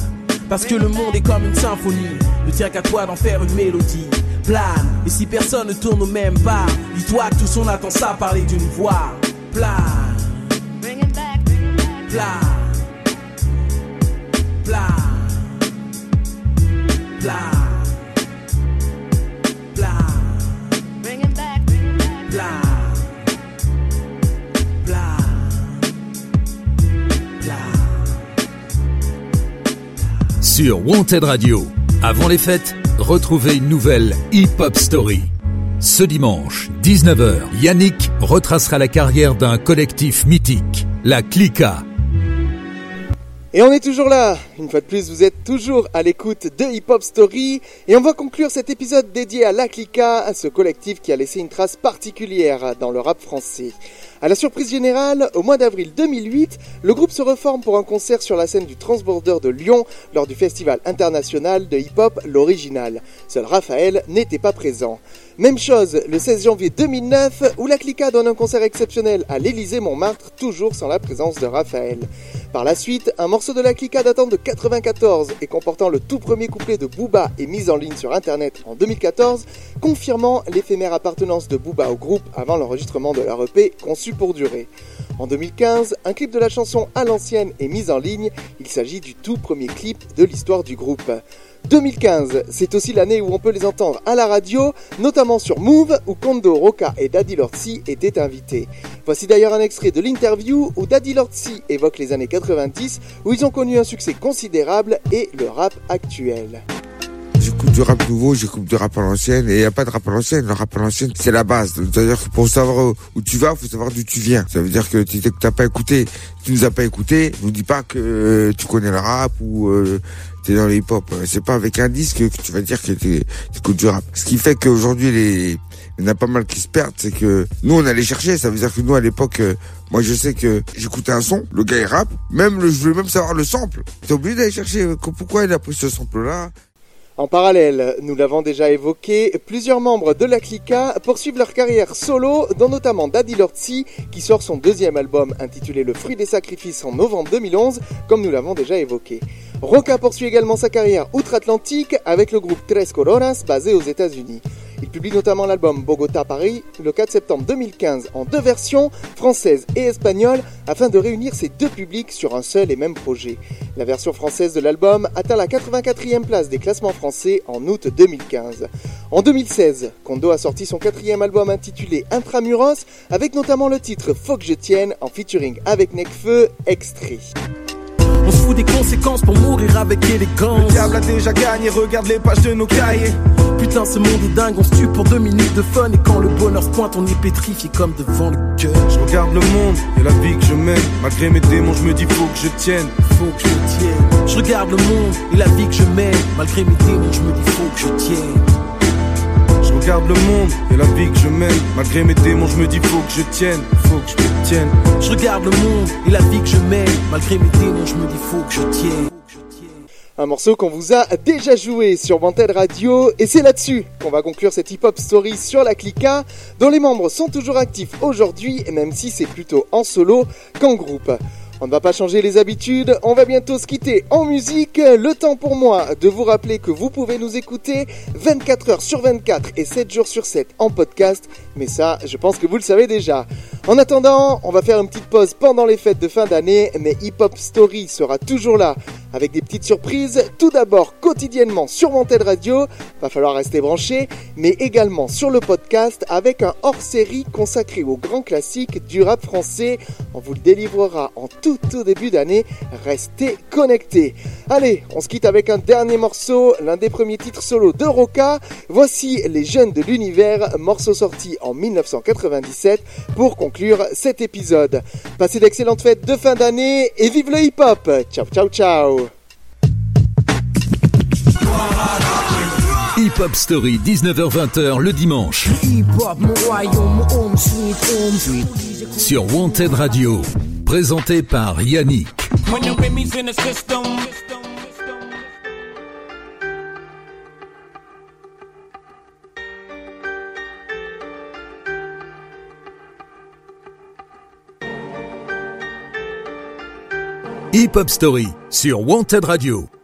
parce que le monde est comme une symphonie, ne tient qu'à toi d'en faire une mélodie. Plane, et si personne ne tourne au même pas, dis-toi que tous on attend ça parler d'une voix. Plane, plane, plane, plane, plane, plane.
Sur Wanted Radio, avant les fêtes, retrouvez une nouvelle hip-hop story. Ce dimanche, 19h, Yannick retracera la carrière d'un collectif mythique, la Clica.
Et on est toujours là. Une fois de plus, vous êtes toujours à l'écoute de Hip Hop Story. Et on va conclure cet épisode dédié à La Clica, à ce collectif qui a laissé une trace particulière dans le rap français. À la surprise générale, au mois d'avril 2008, le groupe se reforme pour un concert sur la scène du Transborder de Lyon lors du festival international de hip-hop L'Original. Seul Raphaël n'était pas présent. Même chose le 16 janvier 2009 où la Clica donne un concert exceptionnel à l'Élysée Montmartre, toujours sans la présence de Raphaël. Par la suite, un morceau de la Clica datant de 94 et comportant le tout premier couplet de Booba est mis en ligne sur internet en 2014, confirmant l'éphémère appartenance de Booba au groupe avant l'enregistrement de leur EP conçu pour durer. En 2015, un clip de la chanson à l'ancienne est mis en ligne, il s'agit du tout premier clip de l'histoire du groupe. 2015, c'est aussi l'année où on peut les entendre à la radio, notamment sur Move, où Kondo, Roca et Daddy Lortzi étaient invités. Voici d'ailleurs un extrait de l'interview où Daddy Lortzi évoque les années 90, où ils ont connu un succès considérable et le rap actuel.
J'écoute du rap nouveau, j'écoute du rap à l'ancienne, et il n'y a pas de rap à l'ancienne. Le rap à l'ancienne, c'est la base. C'est-à-dire que pour savoir où tu vas, faut savoir d'où tu viens. Ça veut dire que tu n'as pas écouté, tu nous as pas écouté, nous dis pas que tu connais le rap ou euh, t'es dans le hip-hop. C'est pas avec un disque que tu vas dire que tu écoutes du rap. Ce qui fait qu'aujourd'hui, il y en a pas mal qui se perdent, c'est que nous on allait chercher, ça veut dire que nous à l'époque, euh, moi je sais que j'écoutais un son, le gars il rappe, même le, je voulais même savoir le sample. T'es obligé d'aller chercher euh, pourquoi il a pris ce sample là.
En parallèle, nous l'avons déjà évoqué, plusieurs membres de la Clica poursuivent leur carrière solo, dont notamment Daddy Lortzi, qui sort son deuxième album intitulé Le fruit des sacrifices en novembre 2011, comme nous l'avons déjà évoqué. Roca poursuit également sa carrière outre-Atlantique avec le groupe Tres Coronas basé aux États-Unis. Il publie notamment l'album Bogota Paris le 4 septembre 2015 en deux versions, française et espagnole, afin de réunir ces deux publics sur un seul et même projet. La version française de l'album atteint la 84e place des classements français en août 2015. En 2016, Kondo a sorti son quatrième album intitulé Intramuros, avec notamment le titre Faut que je tienne en featuring avec Necfeu, extrait.
Fout des conséquences pour mourir avec élégance. Le diable a déjà gagné, regarde les pages de nos cahiers. Putain, ce monde est dingue, on se tue pour deux minutes de fun. Et quand le bonheur se pointe, on est pétrifié comme devant le cœur.
Je regarde le monde et la vie que je mène. Malgré mes démons, je me dis faut que je tienne.
Faut que je tienne. Je regarde le monde et la vie que je mène. Malgré mes démons, je me dis faut que je tienne.
Regarde le monde et la vie que je mène. Malgré mes démons, je me dis faut que je tienne, faut que je me tienne.
Je regarde le monde et la vie que je mène. Malgré mes démons, je me dis faut que je tienne.
Un morceau qu'on vous a déjà joué sur Wanted Radio et c'est là-dessus qu'on va conclure cette hip-hop story sur la Clica dont les membres sont toujours actifs aujourd'hui même si c'est plutôt en solo qu'en groupe. On ne va pas changer les habitudes, on va bientôt se quitter en musique. Le temps pour moi de vous rappeler que vous pouvez nous écouter 24 heures sur 24 et 7 jours sur 7 en podcast, mais ça, je pense que vous le savez déjà. En attendant, on va faire une petite pause pendant les fêtes de fin d'année, mais Hip Hop Story sera toujours là avec des petites surprises. Tout d'abord, quotidiennement sur Wanted Radio, va falloir rester branché, mais également sur le podcast avec un hors-série consacré aux grands classiques du rap français. On vous le délivrera en tout tout début d'année. Restez connectés. Allez, on se quitte avec un dernier morceau, l'un des premiers titres solo de Roca. Voici Les Jeunes de l'Univers, morceau sorti en 1997 pour conclure cet épisode. Passez d'excellentes fêtes de fin d'année et vive le hip-hop. Ciao, ciao, ciao.
Hip Hop Story, 19h-20h le dimanche. Sur Wanted Radio. Présenté par Yannick. Hip Hop Story sur Wanted Radio.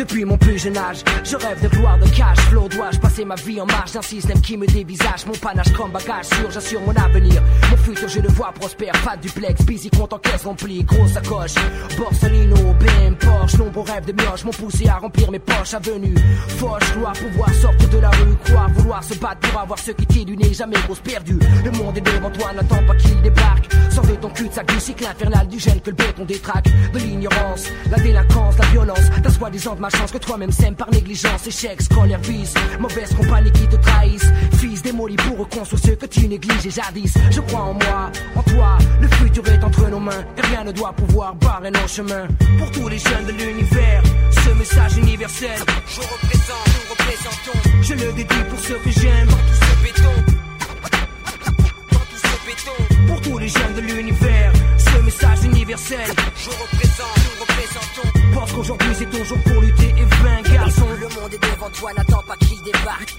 Depuis mon plus jeune âge, je rêve de gloire, de cash flow. Dois-je passer ma vie en marge d'un système qui me dévisage Mon panache comme bagage sûr, j'assure mon avenir. Mon futur, je le vois prospère. Pas de duplex, busy, compte en caisse remplie, grosse sacoche. Borsalino, BM, Porsche, nombreux rêves de mioche m'ont poussé à remplir mes poches. Avenue, fauche, gloire, pouvoir sortir de la rue. Croire, vouloir se battre pour avoir ce qui t'est du nez. Jamais grosse perdue. Le monde est devant toi, n'attends pas qu'il débarque. Sors de ton cul de sac du cycle infernal du gène que le béton détraque. De l'ignorance, la délinquance, la violence. Ta soi-disant chance que toi-même sème par négligence, échec, scolaire, vice, mauvaise compagnie qui te trahissent. Fils démoli pour reconstruire ce que tu négliges jadis. Je crois en moi, en toi, le futur est entre nos mains et rien ne doit pouvoir barrer nos chemins. Pour tous les jeunes de l'univers, ce message universel, je représente, nous représentons. Je le dédie pour ceux que j'aime, dans tout ce béton. Dans tout ce. Pour tous les jeunes de l'univers, ce message universel, je représente, nous représentons. Pense qu'aujourd'hui c'est ton jour pour lutter et vaincre. Garçon Le monde est devant toi, n'attends pas qu'il débarque.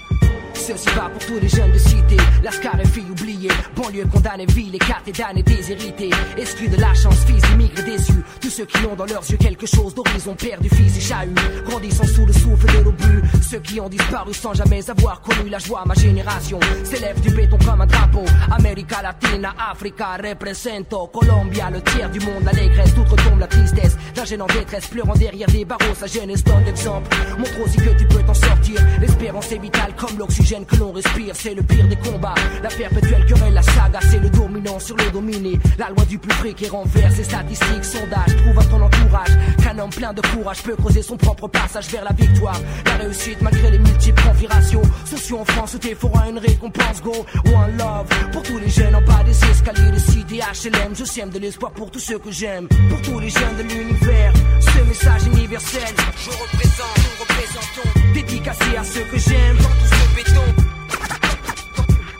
Ceci va pour tous les jeunes de cité. Lascar et filles oubliées Banlieue condamnée, ville écartée, damnée, déshérités Exclus de la chance, fils d'immigrés déçus. Tous ceux qui ont dans leurs yeux quelque chose d'horizon Perdu, fils et chahut Grandissant sous le souffle de l'obus Ceux qui ont disparu sans jamais avoir connu la joie Ma génération. S'élève du béton comme un drapeau. América Latina, Africa, represento Colombia, le tiers du monde, l'allégresse Tout retombe la tristesse. D'un jeune en détresse Pleurant derrière des barreaux, sa jeunesse donne l'exemple Montre aussi que tu peux t'en sortir. L'espérance est vitale comme l'oxygène que l'on respire. C'est le pire des combats. La perpétuelle querelle, la saga C'est le dominant sur le dominé. La loi du plus près qui renverse les statistiques. Sondage, trouve à ton entourage Qu'un homme plein de courage peut creuser son propre passage vers la victoire. La réussite malgré les multiples configurations Sociaux en France où t'es une récompense Go, one love Pour tous les jeunes en bas des escaliers de cité HLM Je sème de l'espoir pour tous ceux que j'aime Pour tous les jeunes de l'univers. Ce message universel Je représente, nous représentons. Dédicacé à ceux que j'aime. Dans tout ce béton.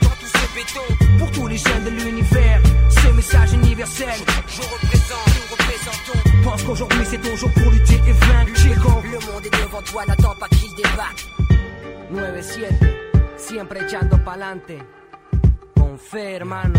Dans tout ce béton. Pour tous les jeunes de l'univers. Ce message universel Je représente, nous représentons. Pense qu'aujourd'hui c'est ton jour pour lutter et vaincre.
Le monde est devant toi, n'attends pas qu'il débarque.
9-7, siempre echando pa'lante. Con fe, hermano.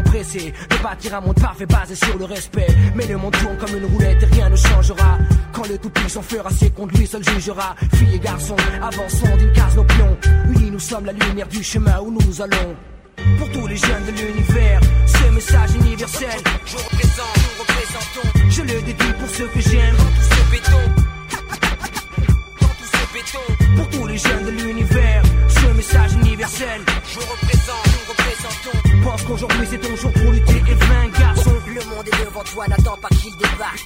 pressé de bâtir un monde parfait basé sur le respect. Mais le monde tourne comme une roulette et rien ne changera. Quand le tout-puissant fera ses comptes, lui seul jugera. Filles et garçons, avançons d'une case nos pions. Unis, nous sommes la lumière du chemin où nous allons. Pour tous les jeunes de l'univers, ce message universel, je représente, nous représentons. Je le dédie pour ceux que j'aime, dans tout ce béton. Dans tout ce béton. Pour tous les jeunes de l'univers, ce message universel, je représente, nous représentons. Pense qu'aujourd'hui c'est ton jour pour lutter et vaincre, garçon.
Le monde est devant toi, n'attends pas qu'il débarque.